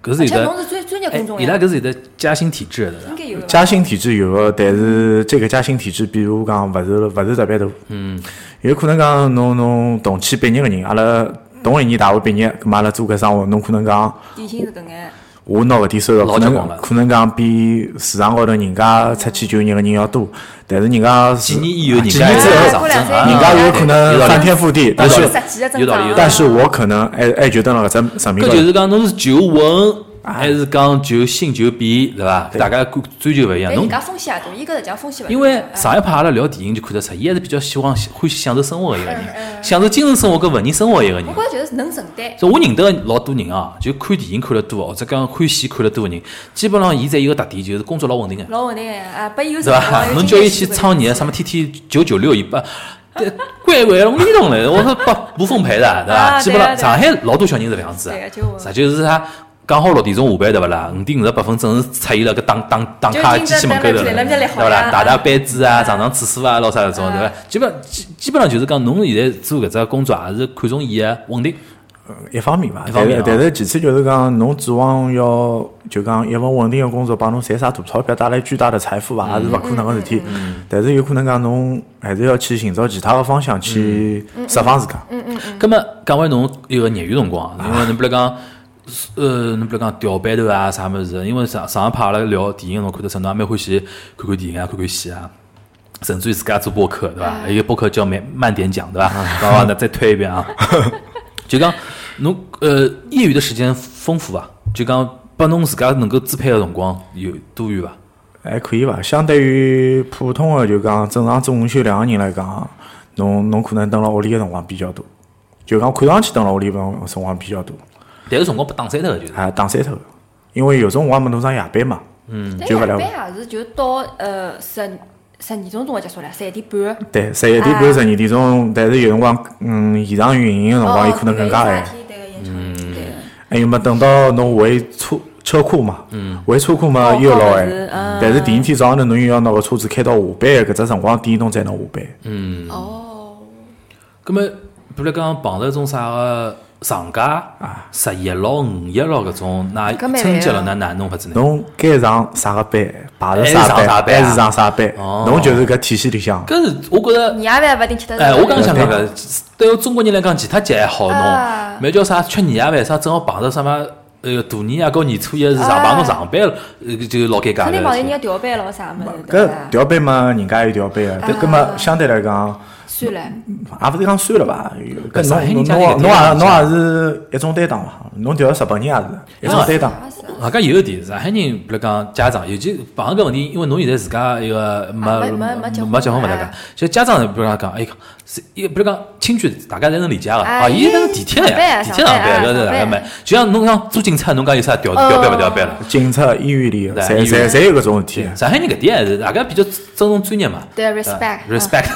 S1: 搿是有的
S2: 而且侬，是专专业
S1: 哎
S2: 工，种呀，
S1: 伊拉搿是有的加薪体制的，
S2: 应该有。
S3: 加薪体制有个，但是这个加薪体制，比如讲勿是勿是特别大。嗯。有可能讲侬侬同期毕业个人，阿拉同一年大学毕业，咁么阿拉做搿生活，侬可能讲
S2: 底薪是搿眼，
S3: 我拿搿点收入可能
S1: 老结棍了
S3: 可能讲比市场高头人家出去就业个人要多，但是人家
S1: 几年以
S3: 之后人家有可能翻天覆地，但是但是我可能还还觉得那个只层面高头。
S1: 搿就是讲侬是求稳，还是讲就新求变，对伐？大家追追求勿一样。侬
S2: 但人家风险也大，伊搿实际上风险勿大。
S1: 因为
S2: 嗯
S1: 上一趴阿拉聊电影就看得出，伊还是比较喜欢欢喜享受生活个一个人，享受精神生活跟文人生活的一个人
S2: 我。觉着就是能承担。
S1: 所以我认得老多人啊，就看电影看得多，或者讲看戏看得多个人，基本上伊侪有个特点，就是工作老稳定个。
S2: 老稳定个呀，啊，拨伊有
S1: 对伐？
S2: 辰光有
S1: 侬叫伊去创业，什么天天九九六，伊不，对，乖乖弄里弄嘞，我说不无奉陪的，对伐？
S2: 啊
S1: 基本上上海老多小人是搿样子
S2: 对啊就
S1: 是他刚好六点钟下班对勿啦？五点五十八分准时出现了搿打打打卡机器门口头对勿啦？打打板子啊，上上厕所啊，老啥搿种，对伐？基本基基本上就是讲，侬现在做搿只工作也是看重伊个稳定。
S3: 一方面吧，
S1: 一方面啊
S3: 但是但是其次就是讲，侬指望要就讲一份稳定的工作帮侬赚啥大钞票，带来巨大的财富吧，也是勿可能个事体。但是有可能讲侬还是要去寻找其他个方向去释放自家。
S1: 葛么讲回侬一个业余辰光，因为侬比如讲，呃，侬比如讲调班头啊啥物事，因为上上一趴阿拉聊电影，侬看得出侬也蛮欢喜看看电影啊，看看戏啊。甚至于自家做播客，对伐？有一个播客叫慢慢点讲，对伐？刚刚呢再推一遍啊，就讲侬呃业余的时间丰富伐？就讲拨侬自家能够支配的辰光有多余伐？
S3: 还可以伐，相对于普通的就讲正常中午休两个人来讲，侬侬可能蹲辣屋里的辰光比较多，就讲看上去蹲辣屋里的辰光比较多，
S1: 但是辰光不打三头的，就是。
S3: 还打三头，因为有种辰光么侬上夜班嘛，嗯，
S2: 但
S3: 就勿来
S2: 夜班。也是就到呃十十二点钟就结束了，三点半。
S3: 对，十一点半、十二点钟，但是有辰光，嗯，现场运营的辰光，有可能更加晚。
S2: 对个演出，对。
S3: 还有么，等到侬回车车库嘛，回车库嘛又老晚。但是第二天早上头侬又要拿个车子开到下班的搿只辰光点，侬才能下班。嗯。
S2: 哦，
S1: 咁么，比如讲碰着种啥个长假啊，十一咯、五一咯搿种，那春节了，
S2: 烦
S1: 那哪弄法子呢？
S3: 侬该上啥个班，排着啥班，
S1: 上啥班啊。
S3: 还是上啥班，
S1: 哦。
S3: 侬就是搿体系里向。
S1: 搿是我觉着，
S2: 年夜饭勿一定吃得着。
S1: 哎，我刚想讲搿，对。中国人来讲，其他节还好
S2: 啊。
S1: 弄，没叫啥吃年夜饭，啥正好碰着什么呃大年夜和年初一是上班侬上班了，呃就老尴尬
S2: 肯定碰见人
S1: 了。
S2: 家调班咯啥物事，对
S3: 搿？调班嘛，人家有调班个，但搿么相对来讲，
S2: 算了，
S3: 也勿是讲算了吧。搿侬侬侬也侬也是一种担当嘛，侬调日本人也是一种担当。
S2: 也是
S1: 外加有一点，上海人比如讲家长，尤其碰上搿问题，因为侬现在自家一个没
S2: 啊没没没结婚
S1: 没结婚勿大家
S2: 哎，
S1: 就家长比如讲讲，哎，是一个比如讲亲戚，大家侪能理解个。
S2: 哎
S1: 啊，伊那是地铁呀，地铁上班，搿是
S2: 上班上班
S1: 大家买。就像侬讲做警察，侬讲有啥调
S2: 哦
S1: 调班勿调班了？
S3: 警察、医院里，
S1: 对
S3: 侪侪侪有搿种事体。
S1: 上海人搿点还是大家比较尊重专业嘛。
S2: 对，respect，
S1: 呃 respect。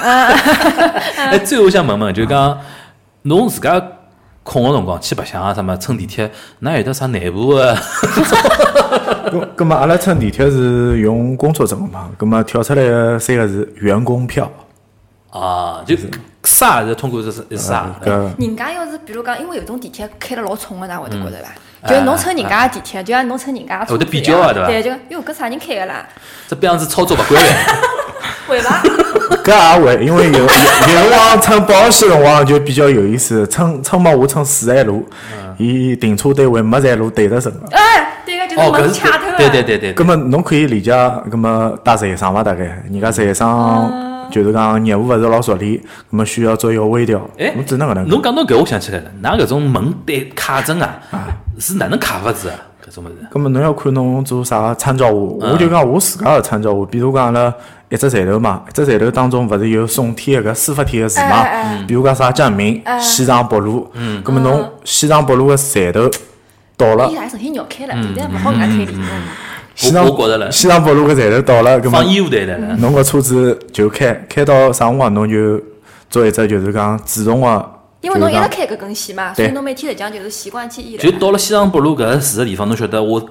S1: 哎，最后我想问问，就讲侬自家空个辰光去白相啊，什么乘地铁，哪有得啥内部个？
S3: 咁咁么阿拉乘地铁是用工作证嘛？咁么跳出来个三个字员工票。
S1: 啊，就啥是通过这是啥？
S3: 搿
S2: 人家要是比如讲，因为有种地铁开了老冲个，㑚会得觉着伐？就是侬乘人家个地铁，就像侬乘人家个车
S1: 会得比较啊对伐
S2: 一样对，就哟搿啥人开个啦？
S1: 这边样子操作勿规范。
S2: 会伐？
S3: 搿也会，因为有有有辰光乘保险辰光就比较有意思，乘乘嘛我乘四站路，伊停车单位没站路对着乘个。
S2: 哎，对个，就是
S1: 哦，搿
S2: 门
S1: 是
S2: 卡头了。
S1: 对对对对。
S3: 搿么侬可以理解，搿么打实习生伐？大概人家实习生就是讲业务勿是老熟练，咁么需要做一个微调，
S1: 哎，
S3: 侬只能搿能
S1: 侬讲到搿，我想起来了，㑚搿种门对卡针啊，是哪能卡法子啊？搿种物事。
S3: 咁么侬要看侬做啥参照物，
S1: 嗯
S3: 我就讲我自家个参照物，比如讲阿拉一只站头嘛，一只站头当中勿是有宋体个搿书法体个字嘛
S2: 哎哎，
S3: 比如讲啥江明、西藏北路，嗯，咁么侬西藏北路个站头到了
S2: 伊，还重新绕开了，现在勿好搿开里。
S3: 西藏
S1: 觉着了
S3: 西藏北路个站头到了，
S1: 放烟雾弹来了。
S3: 侬个车子就开，开到啥辰光侬就做一只就是讲自动个，
S2: 因为侬一直开搿根线嘛，所以侬每天实际上就是习惯去依
S1: 赖
S2: 就。
S1: 到了西藏北路搿个住个地方，侬晓得我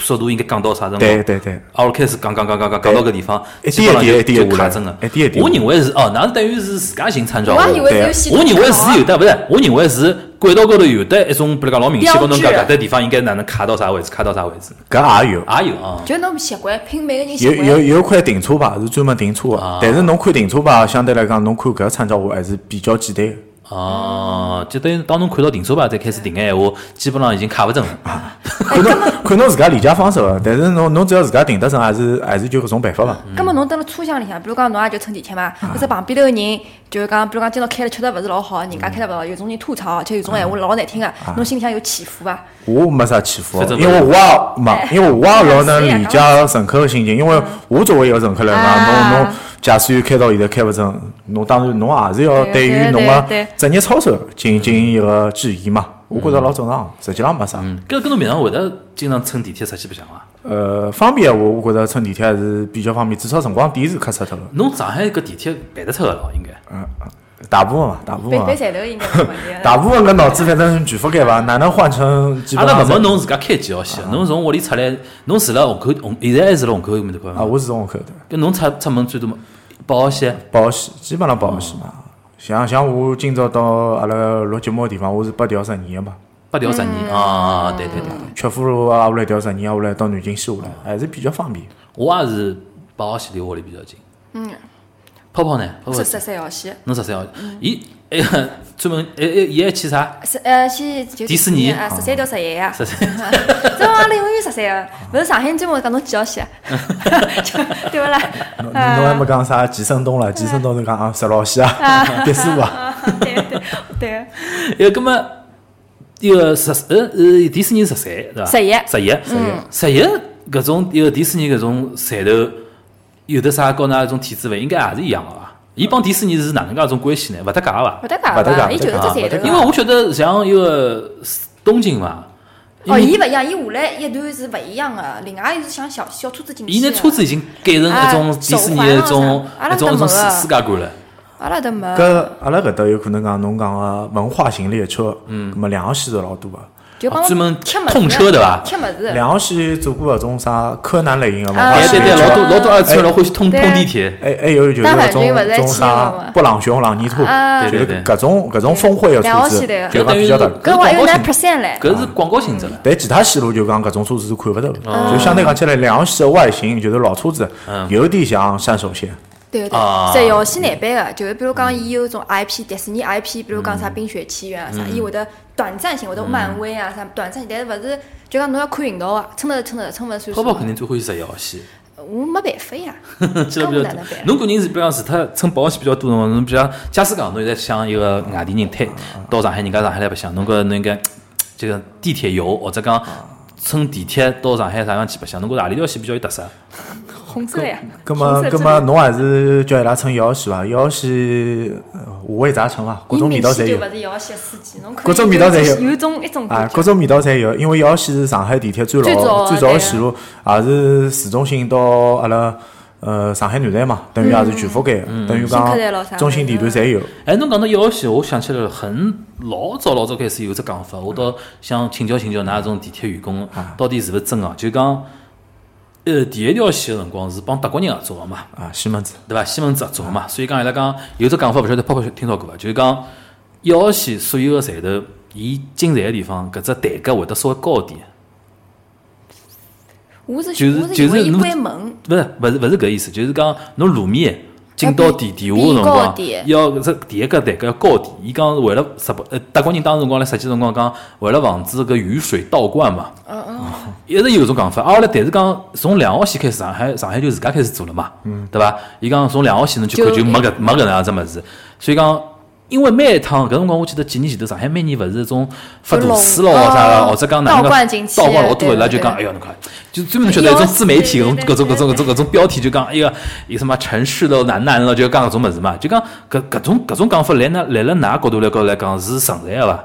S1: 速度应该降到啥程度？
S3: 对对对，
S1: 啊，我开始讲讲讲讲讲讲到搿地方，
S3: 一
S1: 基本上就
S3: 点一点一点下来
S1: 就卡针了。
S3: 一点一点
S1: 我认为是哦，那等于是自家寻参照物。
S2: 我还以为是有系统
S1: 我认为是有的，勿是？我认为是轨道高头有的一种，比如讲老明显，
S2: 标
S1: 跟侬讲
S2: 志
S1: 搿搭地方应该哪能卡到啥位置，卡到啥位置，
S3: 搿也有。
S1: 也有啊。
S2: 就侬习惯，拼每个人习
S3: 有
S2: 惯。
S3: 有有块停车牌是专门停车
S1: 啊
S3: 的，但是侬看停车牌，相对来讲，侬看搿参照物还是比较简单的。
S1: 哦，就等于当侬看到停车牌再开始停个闲话，基本上已经卡勿准了。
S3: 看侬看侬自家理解方式了，但是侬侬只要自家停得准，还是还是就搿种办法伐？
S2: 葛末侬蹲辣车厢里向，比如讲侬也就乘地铁嘛，或者旁边头个人就是讲，比如讲今朝开了确实勿是老好，人家开了勿好，有种人吐槽，而且有种闲话老难听个，侬心里向有起伏伐？
S3: 我没啥起伏因为我也没，因为我也老能理解乘客的心情，因为我作为一个乘客来讲，
S2: 啊
S3: 侬侬驾驶员开到现在开勿准，侬当然侬也是要
S2: 对
S3: 对于侬个职业操守进进行一个质疑嘛。我觉着老正常，实际浪没啥。
S1: 嗯，搿搿侬平常会得经常乘地铁出去白相伐？
S3: 呃，方便闲话，我觉着乘地铁还是比较方便，至少辰光点是克出脱个。
S1: 侬上海搿地铁办得脱个咯，应该。
S3: 嗯大部分嘛，大部分嘛
S2: 背背，站头应该没 问题。
S3: 大部分个脑子反正全覆盖伐，哪能换成
S1: 阿拉勿问侬自家开几号线，侬从屋里出来，侬住辣虹口，虹现在还是辣虹口埃面搭块
S3: 啊，
S1: 伐？
S3: 我是从虹口的。
S1: 搿侬出出门最多八号线，
S3: 八号线，基本上八号线嘛。像像我今朝到阿拉录节目个地方，我是八条十二个嘛，
S1: 八条十二啊，对对对对，
S3: 曲阜路啊，下来调十二，下来到南京西下来，还是比较方便。
S1: 我也是八号线离我屋里比较近。嗯，泡泡呢？泡泡
S2: 是十三号线，
S1: 侬十三号线，伊哎呀，专门哎哎，伊还去啥？
S2: 是呃去就
S1: 迪士尼
S2: 啊，十三到十一啊。
S1: 十三。
S2: 这阿拉永远十三个，勿是上海人专门讲侬几号线，就 对勿啦？
S3: 侬侬还没讲啥寄生东了？寄生东是讲啊十六线啊，别墅啊。
S2: 啊，对对对，
S1: 呃，葛么一个十呃呃迪士尼十三对伐？
S2: 十一
S1: 十一十一搿种一个迪士尼搿种站头有的啥跟㑚搿种体制勿应该也是一样个伐？伊帮迪士尼是哪能介一种关系呢？勿搭界个伐
S2: 勿？搭界
S3: 勿搭界
S2: 伐？伊就是只
S3: 勿搭界
S2: 站头。
S1: 因为我晓得像一个东京嘛，因
S2: 哦，伊勿一样，伊下来一段是勿一样个，另外又是像小小车子进去的。
S1: 伊拿车子已经改成一种
S2: 啊
S1: 迪士尼的一种一种一种世世界观了。
S2: 阿拉搭没。
S3: 搿阿拉搿搭有可能讲侬讲个文化型列车，嗯，咁么两号线是老多个。
S2: 就帮
S1: 哦专门
S2: 贴物事
S1: 痛车对伐
S2: 贴物事。
S3: 两号线做过搿种啥柯南类型个文
S2: 啊
S3: 化
S1: 对对老多老多二次元老欢喜通通地铁。
S3: 哎还有就是
S2: 大反
S3: 搿种种啥布朗熊、朗尼兔，
S2: 啊。
S3: 就是
S1: 对对对。
S3: 搿种搿种峰会个
S2: 两
S3: 车子，就讲比较大。
S2: 搿我还有拿 percent 唻。
S1: 搿是广告性质了。
S3: 但其他线路就讲搿种车子是看勿到的，
S2: 哦。
S3: 就相对讲起来，两号线的外形就是老车子，有点像山手线。
S2: 对对
S1: 啊
S2: 对，十一号线难办个，就是比如讲，伊有种 IP，迪士尼 IP，比如讲啥《冰雪奇缘》啊啥，伊会得短暂性，会得漫威啊啥短暂性，但是勿是就讲侬要看运道啊，撑得撑得撑勿算数。
S1: 泡泡肯定最欢喜十一号线，
S2: 我没办法呀，
S1: 记得比较多
S2: 搿我哪能办。
S1: 侬个人是比方除脱乘八号线比较多的话，侬比如假使讲侬现在想一个外地人推到上海，人家上海来白相，侬觉着侬应该 这个地铁游或者讲乘地铁到上海啥样去白相？侬觉着何里条线比较有特色？
S2: 红色呀。
S3: 葛么
S2: 红色
S3: 葛么侬还是叫伊拉乘一号线伐？一号线呃五味杂陈伐，各种味道侪有。各种味道侪有。
S2: 有种一种
S3: 啊各种味道侪有，因为一号线是上海地铁最老最早
S2: 对
S3: 的线路，也是市中心到阿拉呃上海南站嘛，等于也是全覆盖的，等于讲中心地段侪有。
S1: 哎，侬讲到一号线，我想起来了，很老早老早开始有只讲法，我倒想请教请教㑚种地铁员工，到底是勿是真个？就讲，呃，第一条线个辰光是帮德国人合作个嘛，
S3: 啊，西门子
S1: 对伐？西门子合作个嘛，所以讲伊拉讲有只讲法，勿晓得泡泡听到过伐？就是讲一号线所有个站头，伊进站个地方，搿只台阶会得稍微高点，
S2: 我是
S1: 就是就是侬
S2: 关门，
S1: 勿是勿是勿是搿意思，就是讲侬路面进到地地下个辰光，要搿只第一个台阶要高点。伊讲为了日本？呃，德国人当时辰光来设计辰光讲，为了防止搿雨水倒灌嘛。嗯嗯。一直有搿种讲法，啊，后来但是讲从两号线开始，上海上海就自家开始做了嘛，嗯，对伐？伊讲从两号线侬去看
S2: 就
S1: 就没搿没搿能样子物事，所以讲。因为每一趟搿辰光，我记得几年前头，上海每年勿是种发大水咯啥或者讲哪能
S2: 倒灌进去
S1: 倒灌老多，伊拉就讲，哎哟，侬看，就专门晓得一种自媒体搿种搿种搿种搿种搿种标题，就讲哎呀，有什么城市的男男了，就讲搿种物事嘛，就讲搿搿种搿种讲法，来那来了㑚角度来高来讲是存在个伐？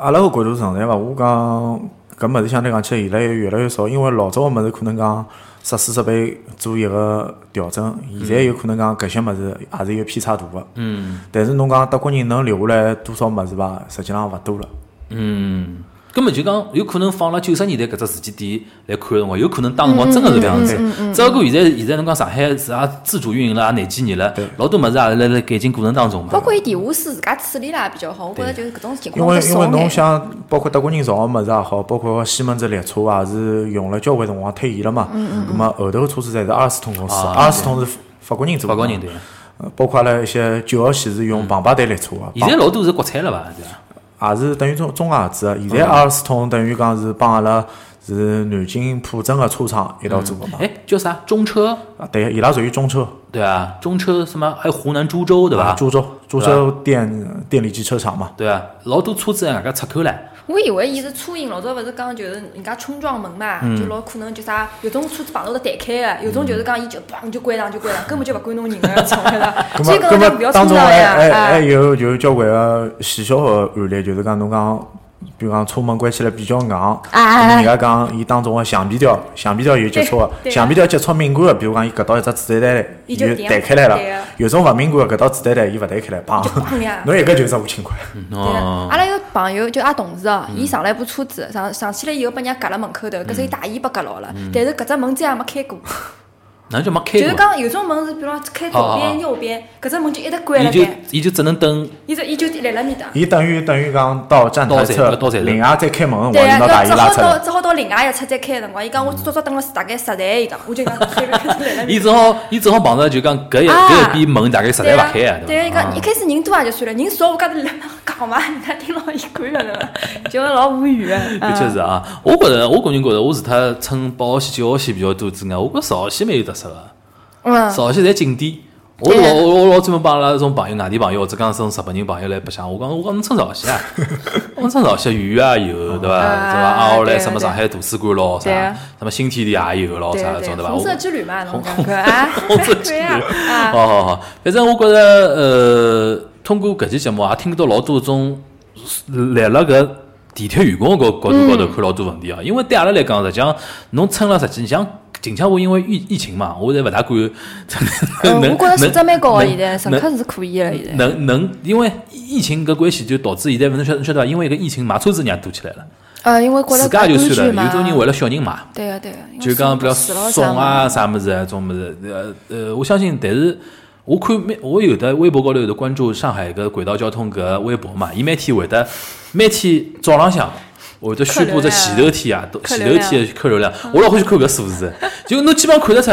S3: 阿拉个角度存在伐？我讲搿物事相对讲起来，现在越来越少，因为老早个物事可能讲设施设备做一个调整，现在有可能讲搿些物事也是有偏差大个。
S1: 嗯
S3: 但是侬讲德国人能留下来多少物事伐？实际上勿多了。
S1: 嗯，根本就讲有可能放了九十年代搿只时间点来看个辰光，有可能当辰光真个是搿样子。只不过现在现在侬讲上海是也自主运营了，也廿几年了，老多物事也是辣辣改进过程当中嘛。
S2: 包括伊电话室自家处理啦也比较好，我觉着就是搿种情况
S3: 因为因为。侬想，包括德国人造个物事也好，包括西门子列车也是用了交关辰光退役了嘛。嗯嗯。么后头个车子侪是阿尔斯通公司，
S1: 啊
S3: 阿尔斯通是法国人做的。
S1: 法国人对。
S3: 呃包括阿拉一些九号线是用庞巴代列车个，
S1: 现在老多是国产了伐？对伐？
S3: 也是等于中中外合资个。现在阿尔斯通等于讲是帮阿拉是南京普镇个车厂一道做个嘛。
S1: 哎，叫啥？中车
S3: 啊，对，伊拉属于中车，
S1: 对啊，中车什么？还有湖南株洲对伐？
S3: 啊株洲株洲电电力机车厂嘛。
S1: 对啊，老多车子人家出口唻。
S2: 我以为伊是车音，老早勿是讲就是人家冲撞门嘛，
S1: 嗯。
S2: 就老可能就啥，有种车子碰到会得弹开个，有种就是讲伊就砰就关上就关上，根本就勿管侬人 个要冲开了。所以
S3: 么，咁么
S2: 搿种就不要冲撞呀，
S3: 还还有就是交关个细小个案例，就是讲侬讲，比如讲车门关起来比较硬，人家讲伊当中个橡皮条，橡皮条有接触个，橡皮条接触敏感个，比如讲伊搿到一只子弹弹，伊就
S2: 伊就
S3: 弹开来了。有种勿敏感个，搿到子弹弹伊勿弹开来，砰！侬一个就是五千块。
S2: 阿拉有朋友就阿同事哦，伊上来一部车子，上上去了以后被人家夹辣门口头，搿时伊大衣被夹牢了，但是搿只门再也没开过。
S1: 哪就没开过？
S2: 就是讲有种门是，比如讲开左边、右边，搿只门就一直关
S1: 伊就伊就只能等
S2: 伊就伊就立辣面搭。
S3: 伊等于等于讲到站台
S1: 到站
S3: 侧
S1: 到站，
S3: 另外再开门，
S2: 对啊，
S3: 往伊拿大
S2: 要只好
S3: 衣拉出来。
S2: 到只好到另外一侧再开个辰光，伊讲我足足等了大概十台，伊讲，我就讲开开始立辣面搭。
S1: 伊只好伊只好碰着就讲搿一
S2: 啊
S1: 搿一边门大概实在勿开啊，
S2: 对啊，伊
S1: 伐？
S2: 讲一开始人多也就算了，人少我讲头辣那讲嘛，人家听牢伊管个了，就老无语个。
S1: 的 确是啊，我觉着我个人觉着，我除脱乘八号线、九号线比较多之外，我觉着十号线蛮有特色个。
S2: 嗯
S1: 十，号线侪经典。我
S2: 对啊
S1: 老我我老专门帮阿拉种朋友、外地朋友或者讲种日本人朋友来白相，我讲我讲侬乘十号线啊，我讲乘十号线远也有对伐？
S2: 啊
S1: 对伐？啊，后来什么上海图书馆咯，啥什么新天地也有咯，啥种对伐？
S2: 红
S1: 我
S2: 色之旅嘛，侬讲 个啊，
S1: 红色之旅 好好好，反正我觉着呃，通过搿期节目也听到老多种来了搿地铁员工个角度高头看老多问题啊。因为对阿拉来讲，实际上侬乘了实际，你像近腔话因为疫疫情嘛，我侪勿大敢
S2: 嗯，
S1: 能
S2: 我觉着素质蛮高个，现在乘
S1: 能
S2: 客是可以个，现在。
S1: 能能，因为疫情搿关系，就导致现在勿能晓侬晓得伐？因为搿疫情买车子人也多起来了，
S2: 呃，因为觉
S1: 自
S2: 着自
S1: 家就算了，有种人为了小人买。
S2: 对个对个，
S1: 就讲比如
S2: 死了
S1: 送啊
S2: 啥
S1: 啥物事啊，种物事，呃呃，我相信，但是我看每我有的微博高头有的关注上海搿轨道交通搿微博嘛，伊每天会得每天早浪向。会得宣布只前头天啊，前头天的客流量，我老欢喜看搿数字，就侬基本上看得出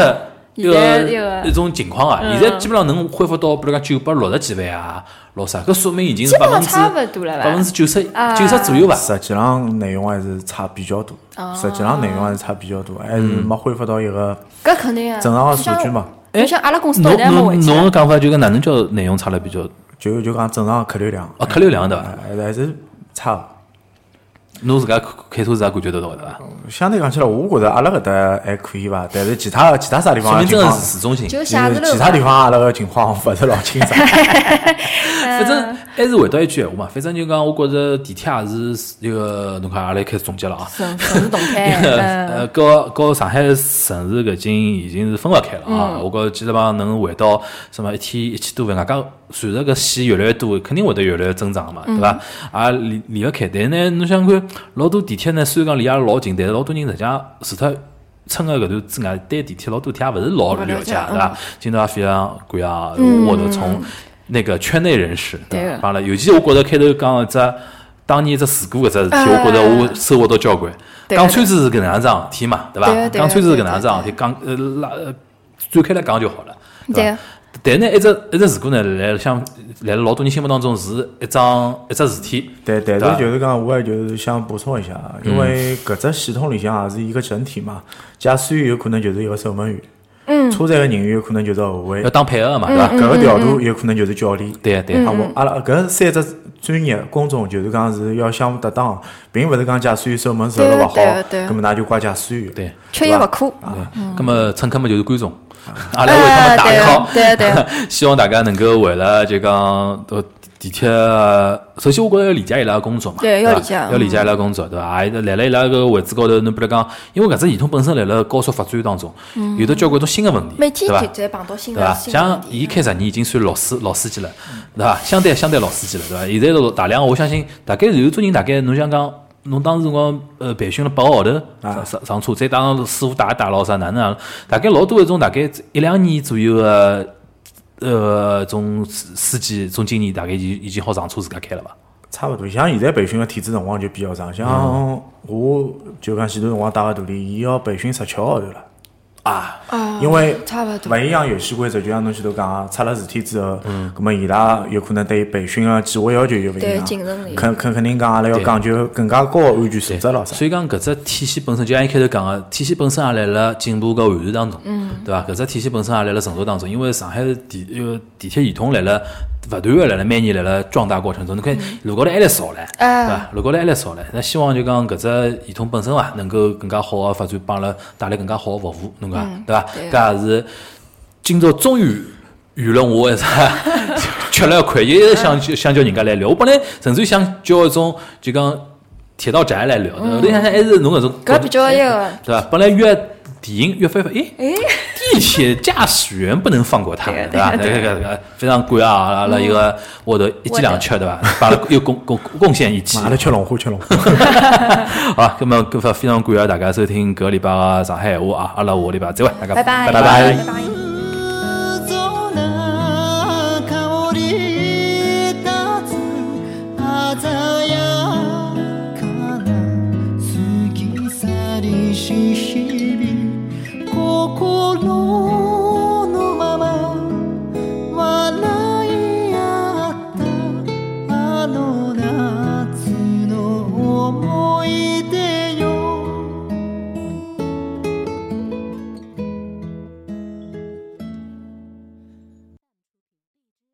S1: 一个
S2: 个
S1: 一种情况啊。
S2: 嗯
S1: 现在基本上能恢复到，比如讲九百六十几万啊，老啥，搿说明已经是百分之百分之九十
S2: 啊
S1: 九十左右吧。
S3: 实际上内容还是差比较多，
S2: 哦
S3: 实际上内容还是差比较多，还是没恢复到一个
S2: 搿肯定啊，
S3: 正常的数据嘛。
S2: 就像阿拉公司到
S1: 侬
S2: 现在还没回
S1: 侬。侬个讲法就跟哪能叫内容差了比较
S3: 就就讲正常的客流量，
S1: 啊，客流量对伐？
S3: 还是差的。
S1: 侬自家开车子也感觉得到对伐？
S3: 相对讲起来，我觉着阿拉搿搭还可以伐，但是其他其他啥地
S1: 说明真市中心。
S2: 就
S3: 是
S2: 字楼
S3: 其他地方阿拉个情况勿是老清爽。
S1: 反正还是回到一句闲话嘛，反正就讲，我觉着地铁也是一个，侬看阿拉开始总结了啊。
S2: 城城市动态，
S1: 呃，
S2: 嗯，
S1: 和和上海城市搿经已经是分勿开了
S2: 嗯
S1: 啊！我觉着基本上能回到什么一天一千多万，外加随着搿线越来越多，肯定会得越来越增长嘛，对伐？
S2: 嗯
S1: 也离离勿开。但是呢，侬想看老多地铁呢，虽然讲离阿拉老近，但是老多人实际上除脱乘个搿段之外，对地铁老多地铁也勿是老
S2: 了
S1: 了解，对伐？今朝也非常感谢啊，
S2: 嗯
S1: 我的从那个圈内人士，
S2: 对个？
S1: 伐帮了，尤其我觉着开头讲一只当年一只事故搿只事体，
S2: 哎
S1: 我觉着我收获到交关。讲穿子是搿能样子事体嘛，对伐讲穿子是搿
S2: 对
S1: 能样子事体，讲呃拉呃展开来讲就好了，伐
S2: 对个？
S1: 但呢，一只一只事故呢，来像来了老多人心目当中是一桩一只事体，对但
S3: 是就是讲，我也就是想补充一下，
S1: 嗯
S3: 因为搿只系统里向也是一个整体嘛，驾驶员有可能就是一个守门员，
S2: 嗯，
S3: 车站个人员有可能就是后卫
S1: 要，当配合个嘛，对
S3: 对伐？搿个调度有可能就是教练。
S1: 对对
S3: 啊，我阿拉搿三只专业工种就是讲是要相互搭档，并勿是讲驾驶员守门守得勿好
S2: 对个对，个
S3: 葛末㑚就怪驾驶员。
S1: 对
S2: 缺一勿可。
S1: 对。葛么乘客么就是观众，阿拉为他们打
S2: 哎
S1: call，
S2: 对对对
S1: 希望大家能够为了就讲呃地铁，首先我觉着要理解伊拉个工作嘛，吧
S2: 对要理解
S1: 要理解伊拉个工作，对伐？也来了伊拉个位置高头，侬比如讲，因为搿只系统本身来了高速发展当中，有的交关种新个问题，
S2: 每天
S1: 对？
S2: 的新的问
S1: 像伊开十年已经算老司老司机了，对伐？相对相对老司机了，对伐？现在都大量，我相信大概有种人大概侬想讲侬当时辰光呃培训了八个号头，
S3: 啊
S1: 上上上车，再带上师傅带带牢啥哪能样？大概老多一种大概一两年左右个呃种司司机种经理，大概已已经好上车自家开了伐？
S3: 差勿多，像现在培训个体制辰光就比较长，像我就讲前段辰光带个徒弟，伊要培训十七个号头了。
S1: 啊，
S2: 啊，
S3: 因为
S2: 差勿。
S3: 一样游戏规则，就像侬前头讲个，出了事体之后，咁么伊拉有可能对培训个计划要求就勿一样肯肯肯定讲阿拉要讲究更加高个安全素质咯啥。
S1: 所以讲搿只体系本身，就像一开头讲个，体系本身也来了进步和完善当中，对伐？搿只体系本身也来了成熟当中，因为上海地呃地铁系统来了勿断个辣辣每年辣辣壮大过程中，侬看路高头还来少唻，对
S2: 哎
S1: 伐？路高头还来少唻，那希望就讲搿只系统本身伐，能够更加好个发展，帮阿拉带来更加好个服务，侬讲对伐？搿也是今朝终于。圆了我一啥 吃了一块，一直想 想叫人家来聊。我本来甚至于想叫一种就讲铁道宅来聊，后头想想还是侬搿种
S2: 搿比较一个，
S1: 对伐？本来约电影约飞飞，诶，
S2: 哎，
S1: 地铁驾驶员不能放过他，
S2: 对
S1: 对吧？
S2: 对
S1: 这个这个非常感谢啊，阿拉一个我头一记两吃，对吧？把阿拉又贡贡贡献一记
S3: 阿。拉吃龙虾，吃龙虾。
S1: 好，那么搿非常感谢大家收听搿个礼拜个上海闲话啊，阿拉下个礼拜再会，大家拜拜
S2: 拜拜。